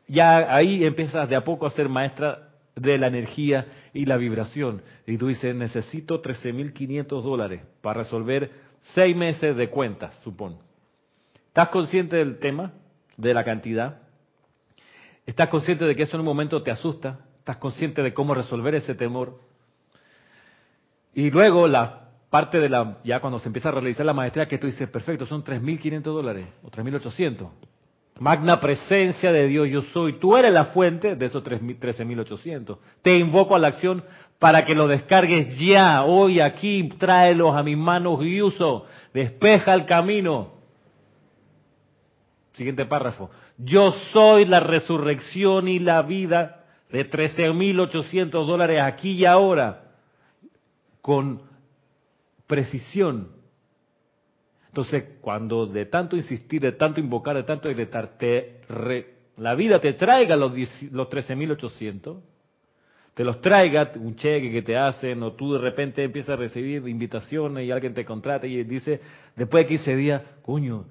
Ya ahí empiezas de a poco a ser maestra de la energía y la vibración. Y tú dices, necesito 13.500 dólares para resolver seis meses de cuentas, supón. ¿Estás consciente del tema, de la cantidad? ¿Estás consciente de que eso en un momento te asusta? ¿Estás consciente de cómo resolver ese temor? Y luego la parte de la, ya cuando se empieza a realizar la maestría, que tú dices, perfecto, son 3.500 dólares o 3.800. Magna presencia de Dios yo soy. Tú eres la fuente de esos 3.000 13.800. Te invoco a la acción para que lo descargues ya, hoy, aquí, tráelos a mis manos y uso. Despeja el camino. Siguiente párrafo. Yo soy la resurrección y la vida de 13.800 dólares aquí y ahora. Con precisión. Entonces, cuando de tanto insistir, de tanto invocar, de tanto gritar, te re- la vida te traiga los, 10 los 13.800, te los traiga un cheque que te hacen, o tú de repente empiezas a recibir invitaciones y alguien te contrata y dice, después de 15 días, coño,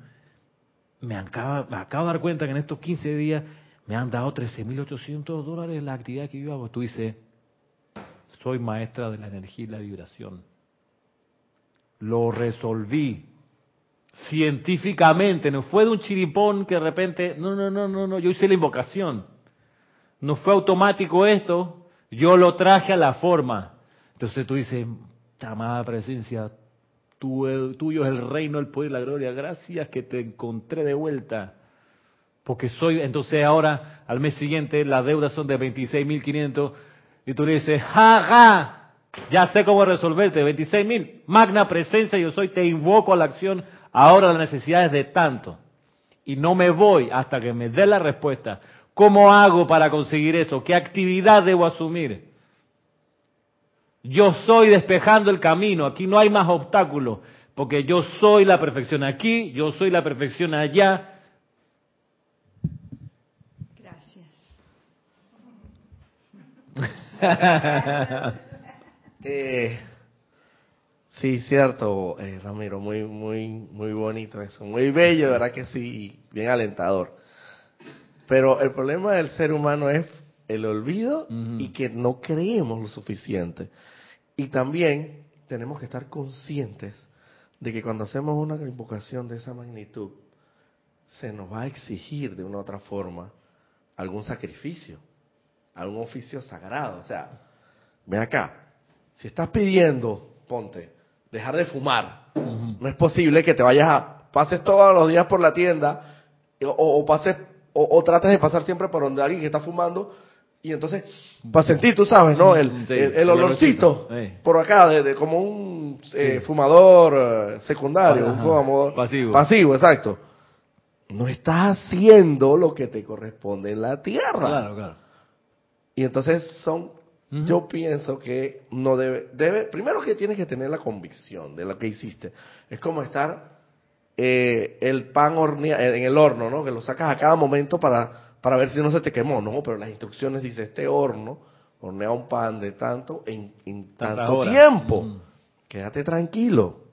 me acabo de dar cuenta que en estos 15 días me han dado 13.800 dólares la actividad que yo hago. Tú dices, soy maestra de la energía y la vibración. Lo resolví científicamente, no fue de un chiripón que de repente, no, no, no, no, no, yo hice la invocación. No fue automático esto, yo lo traje a la forma. Entonces tú dices, amada presencia, tu- tuyo es el reino, el poder la gloria, gracias que te encontré de vuelta. Porque soy, entonces ahora, al mes siguiente, las deudas son de 26.500 y tú dices, ja, ja, ya sé cómo resolverte, 26.000, magna presencia yo soy, te invoco a la acción, ahora la necesidad es de tanto. Y no me voy hasta que me dé la respuesta. ¿Cómo hago para conseguir eso? ¿Qué actividad debo asumir? Yo soy despejando el camino, aquí no hay más obstáculos, porque yo soy la perfección aquí, yo soy la perfección allá, Gracias. (laughs) Eh, sí, cierto, eh, Ramiro, muy, muy, muy bonito eso, muy bello, ¿verdad que sí? Bien alentador. Pero el problema del ser humano es el olvido y que no creemos lo suficiente. Y también tenemos que estar conscientes de que cuando hacemos una invocación de esa magnitud, se nos va a exigir de una u otra forma algún sacrificio, algún oficio sagrado. O sea, ven acá, si estás pidiendo, ponte, dejar de fumar, no es posible que te vayas a, pases todos los días por la tienda o, o pases, o, o trates de pasar siempre por donde alguien que está fumando Y entonces, para sentir, tú sabes, ¿no? El, Sí, el, el el olorcito sí. por acá, de, de como un eh, fumador eh, secundario, un fumador pasivo. Pasivo, exacto. No estás haciendo lo que te corresponde en la tierra. Claro, claro. Y entonces son, Yo pienso que no debe, debe, primero que tienes que tener la convicción de lo que hiciste. Es como estar eh, el pan hornea, en el horno, ¿no? Que lo sacas a cada momento para, para ver si no se te quemó, ¿no? Pero las instrucciones dice este horno hornea un pan de tanto en, tanto tiempo. Ujú. Quédate tranquilo.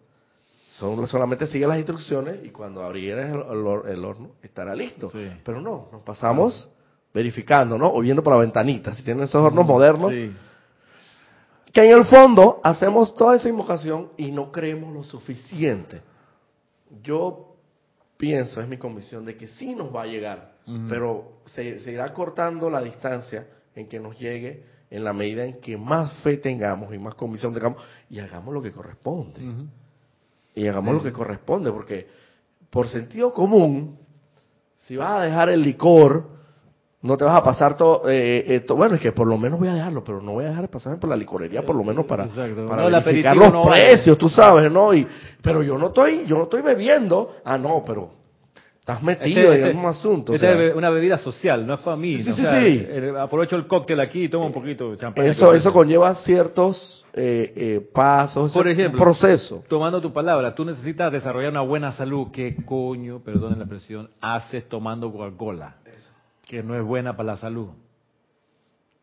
Son, solamente sigue las instrucciones y cuando abrieres el, el el horno estará listo. Sí. Pero no, nos pasamos verificando, ¿no? O viendo por la ventanita. Si tienen esos hornos modernos, Sí. que en el fondo hacemos toda esa invocación y no creemos lo suficiente. Yo pienso, es mi convicción, de que sí nos va a llegar, pero se, se irá cortando la distancia en que nos llegue en la medida en que más fe tengamos y más convicción tengamos y hagamos lo que corresponde. Y hagamos lo que corresponde, porque por sentido común, si vas a dejar el licor, no te vas a pasar todo, eh, eh, to- bueno, es que por lo menos voy a dejarlo, pero no voy a dejar de pasarme por la licorería, por lo menos para, Exacto. para No, el verificar los no vale. precios, tú sabes, ¿no? Y, pero yo no estoy, yo no estoy bebiendo, ah, no, pero estás metido en un asunto. o sea, es una bebida social, no es para mí. Sí, ¿no? sí, O sea, sí. eh, aprovecho el cóctel aquí y tomo un poquito de champán. eso, eso conlleva ciertos eh, eh, pasos, Por un ejemplo, proceso. Tomando tu palabra, tú necesitas desarrollar una buena salud. ¿Qué coño, perdonen la expresión, haces tomando Coca-Cola? Que no es buena para la salud.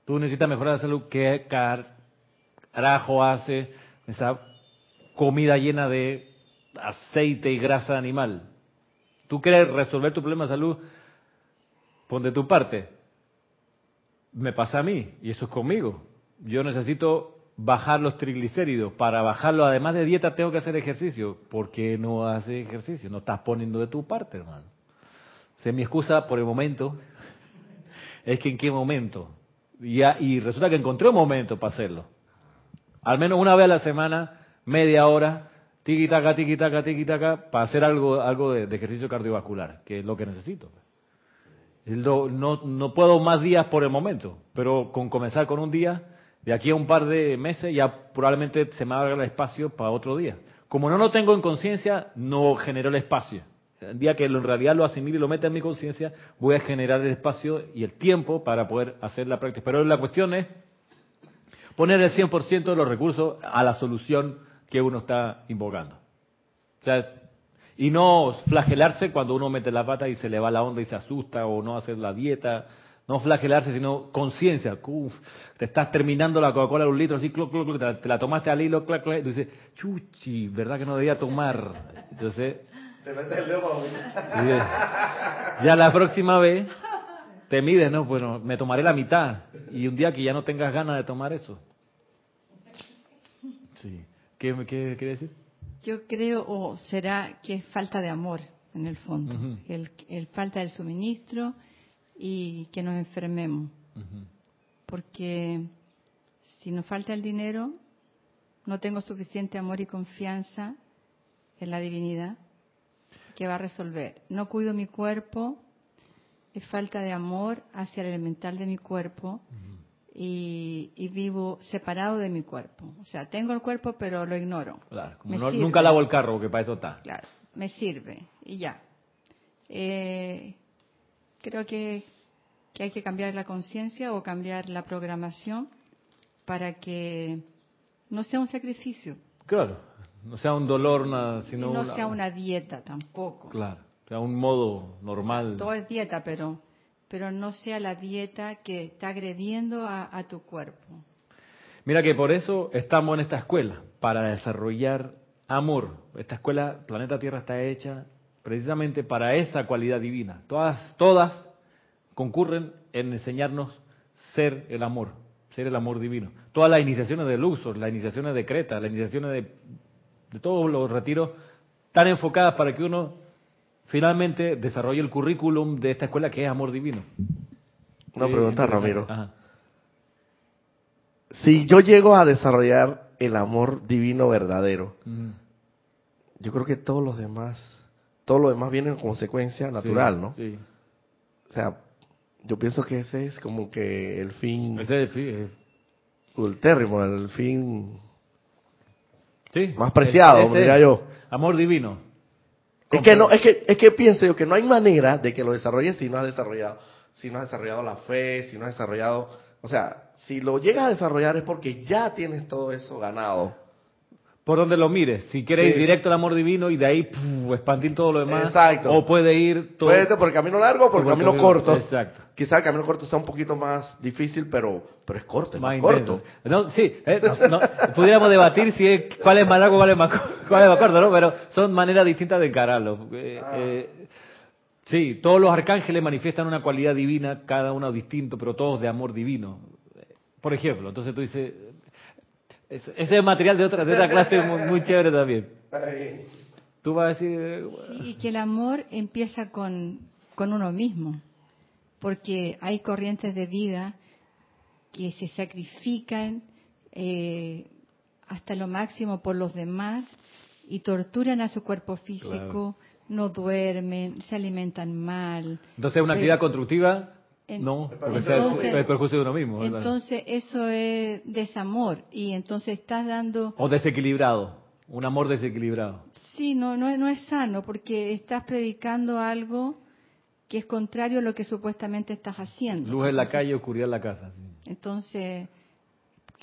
Tú necesitas mejorar la salud. ¿Qué carajo hace esa comida llena de aceite y grasa animal? ¿Tú quieres resolver tu problema de salud? Pon de tu parte. Me pasa a mí, y eso es conmigo. Yo necesito bajar los triglicéridos. Para bajarlo, además de dieta, tengo que hacer ejercicio. ¿Por qué no haces ejercicio? No estás poniendo de tu parte, hermano. O sea, mi excusa por el momento es que en qué momento. Y, y resulta que encontré un momento para hacerlo. Al menos una vez a la semana, media hora, tiki taka, tiki taka, tiki taka, para hacer algo, algo de, ejercicio cardiovascular, que es lo que necesito. No, no puedo más días por el momento, pero con comenzar con un día, de aquí a un par de meses ya probablemente se me abra el espacio para otro día. Como no lo tengo en conciencia, no genero el espacio. El día que en realidad lo asimile y lo meta en mi conciencia, voy a generar el espacio y el tiempo para poder hacer la práctica. Pero la cuestión es poner el 100% de los recursos a la solución que uno está invocando. Y no flagelarse cuando uno mete la pata y se le va la onda y se asusta o no hacer la dieta. No flagelarse, sino conciencia. Te estás terminando la Coca-Cola de un litro, así, cluc, cluc, cluc, te, la, te la tomaste al hilo, clac, clac, y dices, chuchi, ¿verdad que no debía tomar? Entonces, Te metes el dedo para vomitar. y de- ya la próxima vez te mides, ¿no? Bueno, me tomaré la mitad. Y un día que ya no tengas ganas de tomar eso. Sí. ¿Qué, qué quiere decir? Yo creo, o será que es falta de amor, en el fondo. El, el falta del suministro y que nos enfermemos. Porque si nos falta el dinero, no tengo suficiente amor y confianza en la divinidad que va a resolver. No cuido mi cuerpo, es falta de amor hacia el elemental de mi cuerpo y, y vivo separado de mi cuerpo. O sea, tengo el cuerpo pero lo ignoro. Claro, como no- nunca lavo el carro, porque para eso está. Claro, me sirve y ya. Eh, creo que, que hay que cambiar la conciencia o cambiar la programación para que no sea un sacrificio Claro, no sea un dolor, y sino no una- sea una dieta tampoco. Claro, sea un modo normal. Todo es dieta, pero pero no sea la dieta que está agrediendo a, a tu cuerpo. Mira que por eso estamos en esta escuela, para desarrollar amor. Esta escuela, Planeta Tierra, está hecha precisamente para esa cualidad divina. Todas, todas concurren en enseñarnos ser el amor, ser el amor divino. Todas las iniciaciones de Luxor, las iniciaciones de Creta, las iniciaciones de, de todos los retiros, están enfocadas para que uno finalmente desarrolle el currículum de esta escuela que es amor divino. Una Eh, pregunta. Ramiro. Ajá. Si yo llego a desarrollar el amor divino verdadero, yo creo que todos los demás, todo lo demás viene en consecuencia natural, Sí, ¿no? Sí. O sea, yo pienso que ese es como que el fin Ese es el fin, eh. ultérrimo, el fin Sí. Más preciado, Ese- diría yo. Amor divino. Es que no, es que, es que pienso yo que no hay manera de que lo desarrolles si no has desarrollado, si no has desarrollado la fe, si no has desarrollado, o sea, si lo llegas a desarrollar es porque ya tienes todo eso ganado. Por donde lo mires. Si quieres Sí. ir directo al amor divino y de ahí puf, expandir todo lo demás. Exacto. O puede ir todo. Puede ir por el camino largo o por el camino camino- corto. Exacto. Quizá el camino corto sea un poquito más difícil, pero, pero es corto, es más, más corto. No, sí, eh, no, no, pudiéramos debatir si es, cuál es más largo, cuál es más, (laughs) cuál es más corto, ¿no? Pero son maneras distintas de encararlo. Eh, eh, sí, todos los arcángeles manifiestan una cualidad divina, cada uno distinto, pero todos de amor divino. Por ejemplo, entonces tú dices, es- ese es material de otra, de otra clase muy, muy chévere también. Tú vas a decir, eh, Sí, y que el amor empieza con, con uno mismo, porque hay corrientes de vida que se sacrifican eh, hasta lo máximo por los demás y torturan a su cuerpo físico, Claro. no duermen, se alimentan mal. entonces una actividad constructiva, En- no, porque entonces- el perjuicio de uno mismo. ¿verdad? Entonces eso es desamor y entonces estás dando o desequilibrado, un amor desequilibrado. Sí, no, no, no es sano porque estás predicando algo que es contrario a lo que supuestamente estás haciendo. Luz en la calle, oscuridad en la casa. sí. Entonces,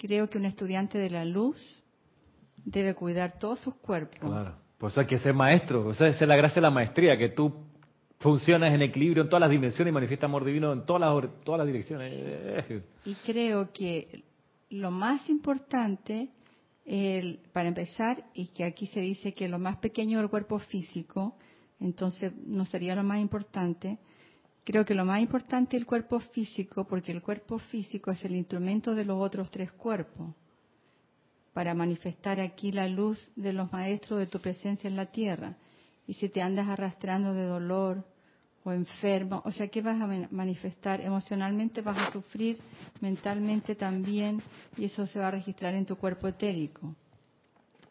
creo que un estudiante de la luz debe cuidar todos sus cuerpos. Claro. Por eso hay que ser maestro. O sea, esa es la gracia de la maestría, que tú funcionas en equilibrio en todas las dimensiones y manifiestas amor divino en todas las, todas las direcciones. Y creo que lo más importante, el- para empezar, y que aquí se dice que lo más pequeño del cuerpo físico, entonces no sería lo más importante. Creo que lo más importante es el cuerpo físico, porque el cuerpo físico es el instrumento de los otros tres cuerpos, para manifestar aquí la luz de los maestros de tu presencia en la tierra. Y si te andas arrastrando de dolor o enfermo, o sea, ¿qué vas a man- manifestar? Emocionalmente vas a sufrir, mentalmente también, y eso se va a registrar en tu cuerpo etérico.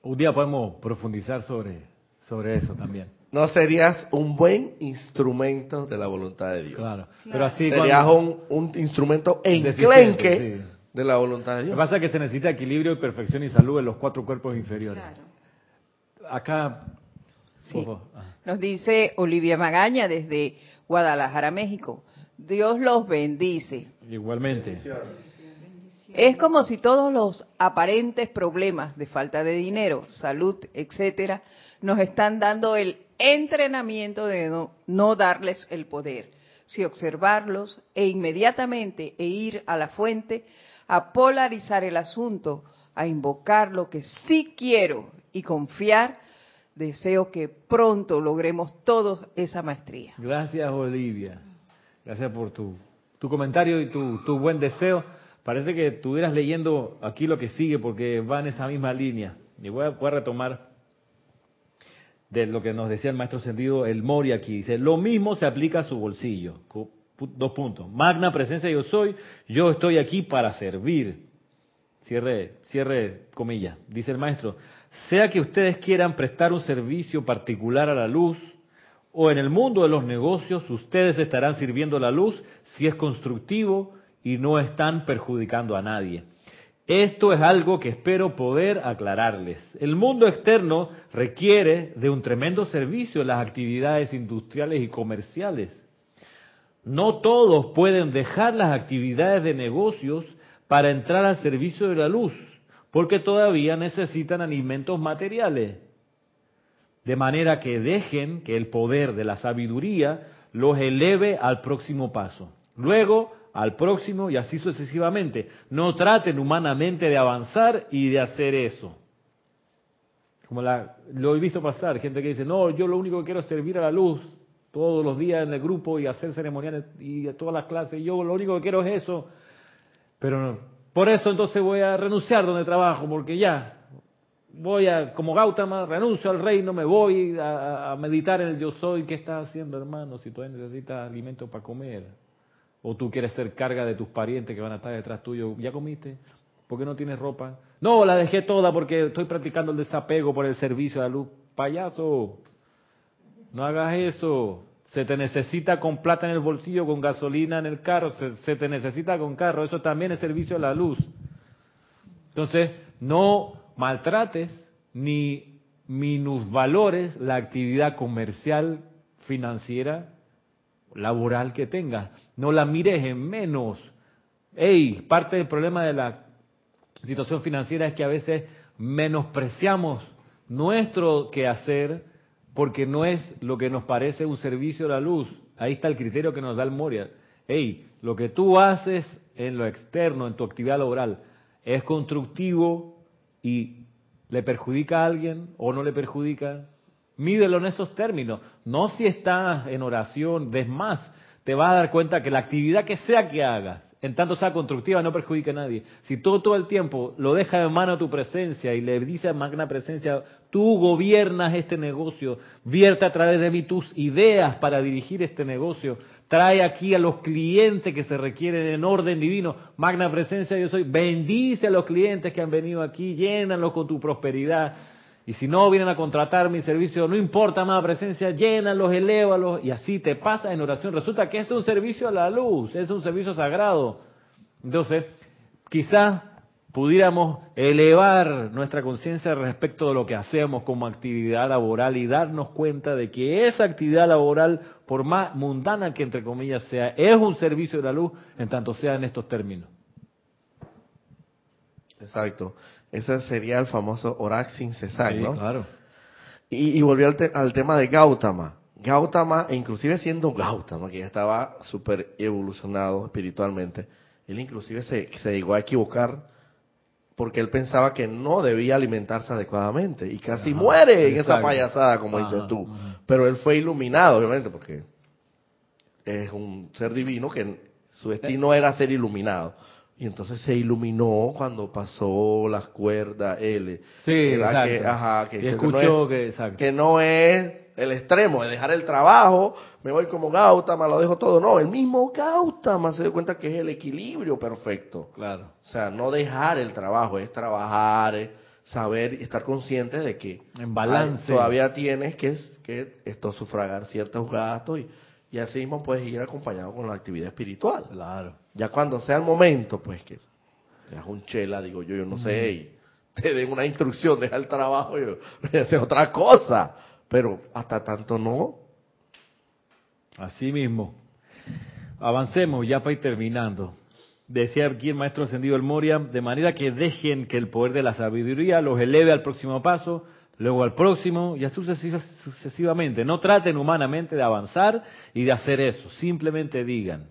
Un día podemos profundizar sobre, sobre eso también. No serías un buen instrumento de la voluntad de Dios. Claro. Claro. Pero así Serías cuando- un, un instrumento enclenque sí. de la voluntad de Lo que Dios. pasa es que se necesita equilibrio y perfección y salud en los cuatro cuerpos inferiores. Acá... Sí. ah. Nos dice Olivia Magaña desde Guadalajara, México. Dios los bendice. Igualmente. Es como si todos los aparentes problemas de falta de dinero, salud, etcétera, nos están dando el entrenamiento de no, no darles el poder, si observarlos e inmediatamente e ir a la fuente a polarizar el asunto, a invocar lo que sí quiero y confiar, deseo que pronto logremos todos esa maestría. Gracias, Olivia. Gracias por tu, tu comentario y tu, buen deseo. Parece que estuvieras leyendo aquí lo que sigue porque va en esa misma línea. Y voy a, voy a retomar de lo que nos decía el maestro sentido, el Mori aquí. Dice, lo mismo se aplica a su bolsillo. Dos puntos. Magna presencia yo soy, yo estoy aquí para servir. Cierre, cierre comillas. Dice el maestro, sea que ustedes quieran prestar un servicio particular a la luz, o en el mundo de los negocios ustedes estarán sirviendo la luz si es constructivo y no están perjudicando a nadie. Esto es algo que espero poder aclararles. El mundo externo requiere de un tremendo servicio en las actividades industriales y comerciales. No todos pueden dejar las actividades de negocios para entrar al servicio de la luz, porque todavía necesitan alimentos materiales. De manera que dejen que el poder de la sabiduría los eleve al próximo paso. Luego, al próximo y así sucesivamente. No traten humanamente de avanzar y de hacer eso. Como la, lo he visto pasar, gente que dice, no, yo lo único que quiero es servir a la luz todos los días en el grupo y hacer ceremoniales y todas las clases. Yo lo único que quiero es eso. Pero no. por eso entonces voy a renunciar donde trabajo, porque ya voy a, como Gautama, renuncio al reino, me voy a, meditar en el yo soy. ¿Qué estás haciendo, hermano? Si todavía necesitas alimento para comer. O tú quieres ser carga de tus parientes que van a estar detrás tuyo. ¿Ya comiste? ¿Por qué no tienes ropa? No, la dejé toda porque estoy practicando el desapego por el servicio a la luz. Payaso, no hagas eso. Se te necesita con plata en el bolsillo, con gasolina en el carro, se, te necesita con carro, eso también es servicio a la luz. Entonces, no maltrates ni minusvalores la actividad comercial, financiera, laboral que tengas. No la mires en menos. Ey, parte del problema de la situación financiera es que a veces menospreciamos nuestro quehacer porque no es lo que nos parece un servicio a la luz. Ahí está el criterio que nos da el Moria. Hey, lo que tú haces en lo externo, en tu actividad laboral, es constructivo y le perjudica a alguien o no le perjudica, mídelo en esos términos. No si estás en oración, des más, te vas a dar cuenta que la actividad que sea que hagas, en tanto sea constructiva, no perjudica a nadie. Si tú todo el tiempo lo dejas en mano tu presencia y le dices a magna presencia, tú gobiernas este negocio, vierte a través de mí tus ideas para dirigir este negocio, trae aquí a los clientes que se requieren en orden divino. Magna presencia, yo soy. Bendice a los clientes que han venido aquí, llénalos con tu prosperidad. Y si no vienen a contratar mi servicio, no importa más presencia, llénalos, elévalos, y así te pasa en oración. Resulta que es un servicio a la luz, es un servicio sagrado. Entonces, quizás pudiéramos elevar nuestra conciencia respecto de lo que hacemos como actividad laboral y darnos cuenta de que esa actividad laboral, por más mundana que entre comillas sea, es un servicio de la luz en tanto sea en estos términos. Exacto. Ese sería el famoso orar sin cesar, Sí, ¿no? claro. Y, y volvió al, te- al tema de Gautama. Gautama, inclusive siendo Gautama, que ya estaba súper evolucionado espiritualmente, él inclusive se, se llegó a equivocar porque él pensaba que no debía alimentarse adecuadamente y casi Ajá, muere en esa payasada, como Ajá, dices tú. ajá. Pero él fue iluminado, obviamente, porque es un ser divino que su destino era ser iluminado. Y entonces se iluminó cuando pasó las cuerdas L. Sí, exacto. Que, ajá, que, Y que no escuchó es- que, exacto. que no es el extremo de dejar el trabajo, me voy como Gautama, lo dejo todo. No, el mismo Gautama se dio cuenta que es el equilibrio perfecto. Claro. O sea, no dejar el trabajo, es trabajar, es saber y estar consciente de que En balance. hay- todavía tienes que, que esto sufragar ciertos gastos y, y así mismo puedes ir acompañado con la actividad espiritual. Claro. Ya cuando sea el momento, pues que seas un chela, digo yo, yo no sé, y te den una instrucción, deja el trabajo (laughs) y hacer otra cosa. Pero hasta tanto no. Así mismo. Avancemos ya para ir terminando. Decía aquí el maestro ascendido El Moria, de manera que dejen que el poder de la sabiduría los eleve al próximo paso, luego al próximo y así sucesi- sucesivamente. No traten humanamente de avanzar y de hacer eso. Simplemente digan,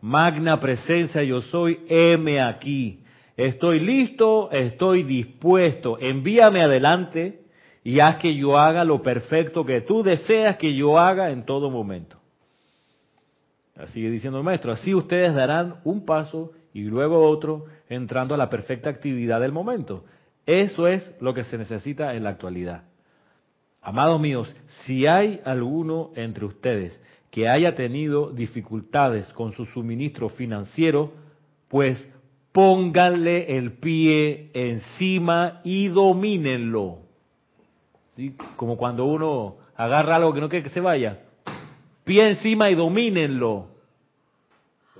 magna presencia yo soy, heme aquí. Estoy listo, estoy dispuesto. Envíame adelante y haz que yo haga lo perfecto que tú deseas que yo haga en todo momento. Sigue diciendo el maestro, así ustedes darán un paso y luego otro entrando a la perfecta actividad del momento. Eso es lo que se necesita en la actualidad. Amados míos, si hay alguno entre ustedes que haya tenido dificultades con su suministro financiero, pues pónganle el pie encima y domínenlo. ¿Sí? Como cuando uno agarra algo que no quiere que se vaya. Pie encima y domínenlo.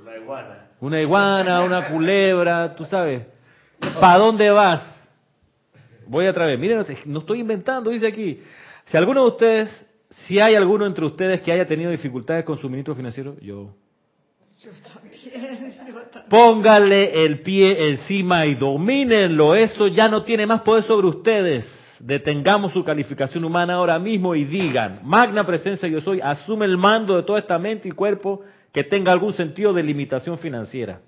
Una iguana. Una iguana, una culebra, tú sabes. (laughs) ¿Para dónde vas? Voy otra vez. Miren, no estoy inventando, dice aquí. Si alguno de ustedes, si hay alguno entre ustedes que haya tenido dificultades con su ministro financiero, yo. Yo también, (laughs) yo también. Póngale el pie encima y domínenlo. Eso ya no tiene más poder sobre ustedes. Detengamos su calificación humana ahora mismo y digan, magna presencia yo soy, asume el mando de toda esta mente y cuerpo que tenga algún sentido de limitación financiera.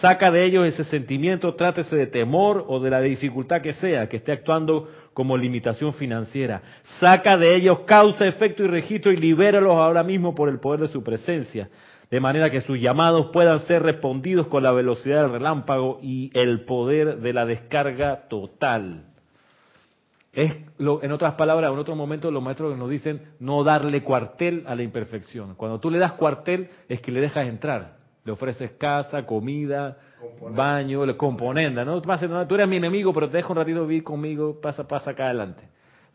Saca de ellos ese sentimiento, trátese de temor o de la dificultad que sea, que esté actuando como limitación financiera. Saca de ellos causa, efecto y registro y libéralos ahora mismo por el poder de su presencia, de manera que sus llamados puedan ser respondidos con la velocidad del relámpago y el poder de la descarga total. Es, lo, en otras palabras, en otro momento los maestros nos dicen no darle cuartel a la imperfección. Cuando tú le das cuartel es que le dejas entrar. Le ofreces casa, comida, Componenda. baño, le componenda. ¿no? Tú eres mi enemigo, pero te dejo un ratito vivir conmigo, pasa, pasa acá adelante.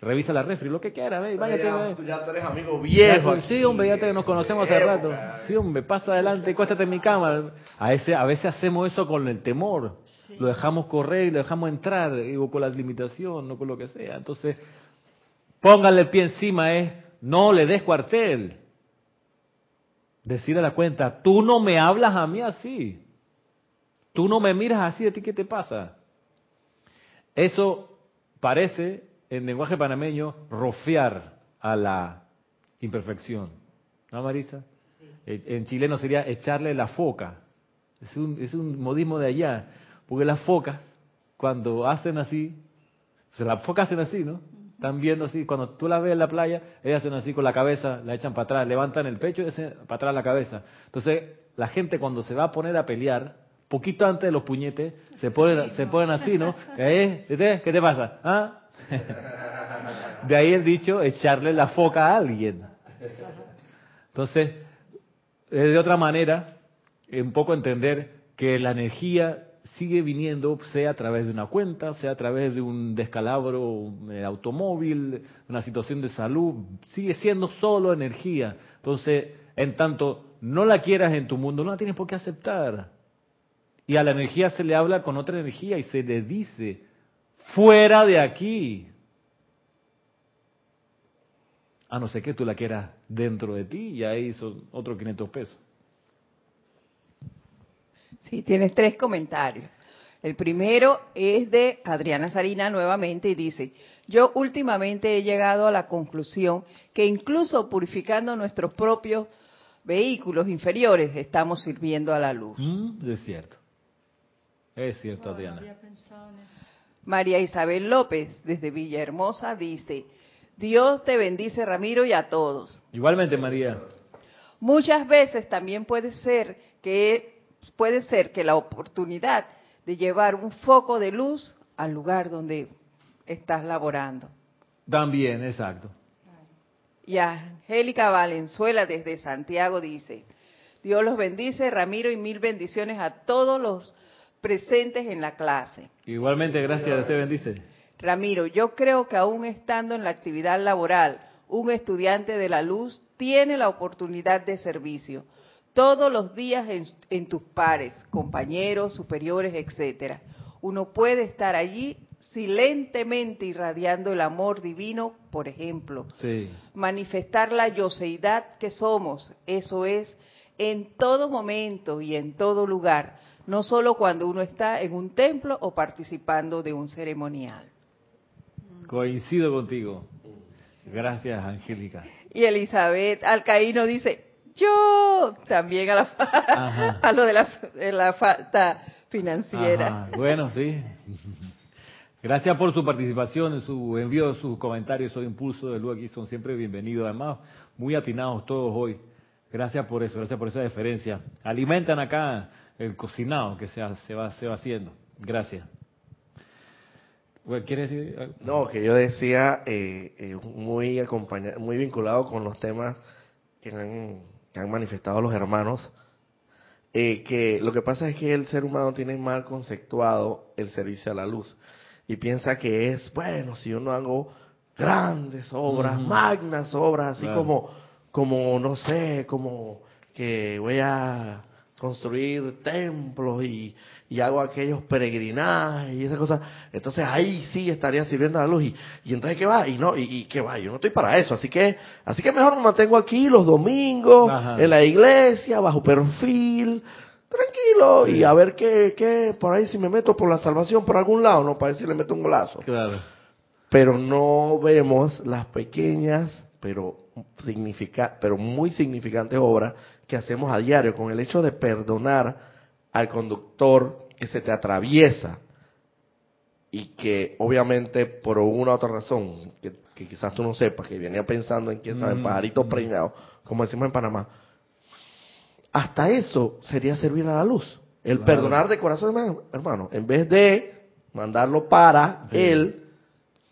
revisa la refri, lo que quiera, ve, váyate, ya, tú ya tú eres amigo viejo. Ya, sí, aquí. hombre, ya te, nos conocemos hace rato. Sí, hombre, pasa adelante, cuéstate en mi cama. A veces, a veces hacemos eso con el temor. Lo dejamos correr y lo dejamos entrar, eh, o con la limitación, o con lo que sea. Entonces, póngale el pie encima, es, no le des cuartel. Decir a la cuenta, tú no me hablas a mí así. Tú no me miras así, ¿a ti qué te pasa? Eso parece, en lenguaje panameño, rofear a la imperfección. ¿No, Marisa? En chileno sería echarle la foca. Es un, es un modismo de allá. Porque las focas, cuando hacen así, o sea, las focas hacen así, ¿no? Están viendo así. Cuando tú las ves en la playa, ellas hacen así con la cabeza, la echan para atrás, levantan el pecho y hacen para atrás la cabeza. Entonces, la gente cuando se va a poner a pelear, poquito antes de los puñetes, se ponen, se ponen así, ¿no? ¿Eh? ¿Qué te pasa? ¿Ah? (laughs) De ahí el dicho, echarle la foca a alguien. Entonces, de otra manera, un poco entender que la energía sigue viniendo, sea a través de una cuenta, sea a través de un descalabro eh, automóvil, una situación de salud, sigue siendo solo energía. Entonces, en tanto no la quieras en tu mundo, no la tienes por qué aceptar. Y a la energía se le habla con otra energía y se le dice, fuera de aquí. A no ser que tú la quieras dentro de ti y ahí son otros 500 pesos. Sí, tienes tres comentarios. El primero es de Adriana Sarina nuevamente y dice, yo últimamente he llegado a la conclusión que incluso purificando nuestros propios vehículos inferiores estamos sirviendo a la luz. Mm, es cierto. Es cierto, no Adriana. María Isabel López, desde Villahermosa, dice, Dios te bendice Ramiro y a todos. Igualmente, María. Muchas veces también puede ser que puede ser que la oportunidad de llevar un foco de luz al lugar donde estás laborando. También, exacto. Y Angélica Valenzuela desde Santiago dice, Dios los bendice, Ramiro, y mil bendiciones a todos los presentes en la clase. Igualmente, gracias. Usted bendice. Ramiro, yo creo que aún estando en la actividad laboral, un estudiante de la luz tiene la oportunidad de servicio todos los días en, en tus pares, compañeros, superiores, etcétera. Uno puede estar allí silentemente irradiando el amor divino, por ejemplo, Sí. manifestar la yoseidad que somos, eso es, en todo momento y en todo lugar, no solo cuando uno está en un templo o participando de un ceremonial. Coincido contigo. Gracias, Angélica. Y Elizabeth Alcaíno dice, yo también a, la (laughs) a lo de la, de la falta financiera. Ajá, Bueno, sí. (laughs) Gracias por su participación, su envío, sus comentarios, su impulso de luz aquí son siempre bienvenidos. Además, muy atinados todos hoy. Gracias por eso, gracias por esa deferencia. Alimentan acá el cocinado que se, ha- se, va, se va haciendo. Gracias. ¿Quieres decir? algo? No, que yo decía eh, eh, muy acompaña- muy vinculado con los temas que han, que han manifestado los hermanos, eh, que lo que pasa es que el ser humano tiene mal conceptuado el servicio a la luz y piensa que es, bueno, si yo no hago grandes obras, magnas obras, así Claro. como, como, no sé, como que voy a construir templos y, y hago aquellos peregrinajes y esas cosas, entonces ahí sí estaría sirviendo a la luz. Y, y entonces qué va y no y, y qué va yo no estoy para eso. Así que así que mejor me mantengo aquí los domingos Ajá. en la iglesia bajo perfil tranquilo y a ver qué qué por ahí si me meto por la salvación por algún lado no para ver si le meto un golazo. Claro. pero no vemos las pequeñas pero significa pero muy significantes obras que hacemos a diario con el hecho de perdonar al conductor que se te atraviesa y que obviamente por una u otra razón que, que quizás tú no sepas que venía pensando en quién sabe Mm, pajarito mm. preñado como decimos en Panamá hasta eso sería servir a la luz el Claro. perdonar de corazón hermano en vez de mandarlo para Sí. él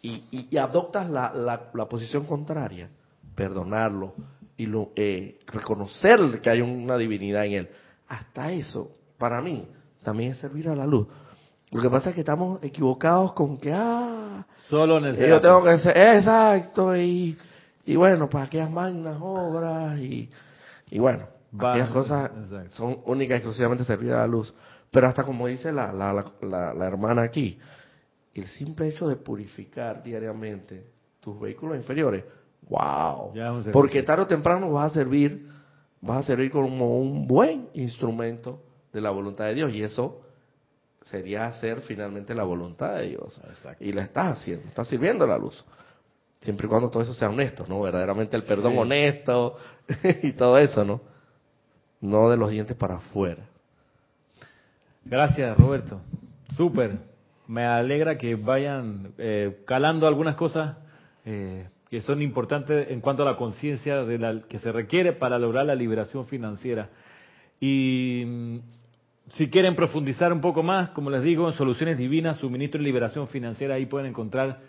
y, y- y adoptas la, la- la posición contraria, perdonarlo y lo, eh, reconocer que hay una divinidad en él. Hasta eso, para mí, también es servir a la luz. Lo que pasa es que estamos equivocados con que, ah, Solo en el yo tengo que ser, exacto, y, y bueno, para aquellas magnas obras, y, y bueno, Va- aquellas cosas exacto. son únicas y exclusivamente servir a la luz. Pero hasta como dice la, la, la- la hermana aquí, el simple hecho de purificar diariamente tus vehículos inferiores, wow. Porque tarde o temprano vas a servir, vas a servir como un buen instrumento de la voluntad de Dios. Y eso sería hacer finalmente la voluntad de Dios. Exacto. Y la estás haciendo, estás sirviendo la luz. Siempre y cuando todo eso sea honesto, ¿no? Verdaderamente el perdón Sí. honesto (laughs) y todo eso, ¿no? No de los dientes para afuera. Gracias, Roberto. Súper. Me alegra que vayan eh, calando algunas cosas eh, que son importantes en cuanto a la conciencia de la que se requiere para lograr la liberación financiera. Y mm, si quieren profundizar un poco más, como les digo, en Soluciones Divinas, Suministro y Liberación Financiera, ahí pueden encontrar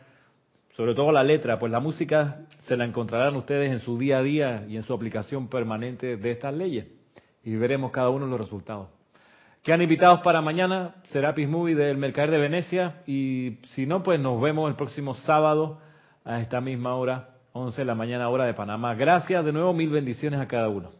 sobre todo la letra, pues la música se la encontrarán ustedes en su día a día y en su aplicación permanente de estas leyes. Y veremos cada uno los resultados. Quedan invitados para mañana, Serapis Movie del Mercader de Venecia. Y si no, pues nos vemos el próximo sábado a esta misma hora, 11 de la mañana, hora de Panamá. Gracias de nuevo, mil bendiciones a cada uno.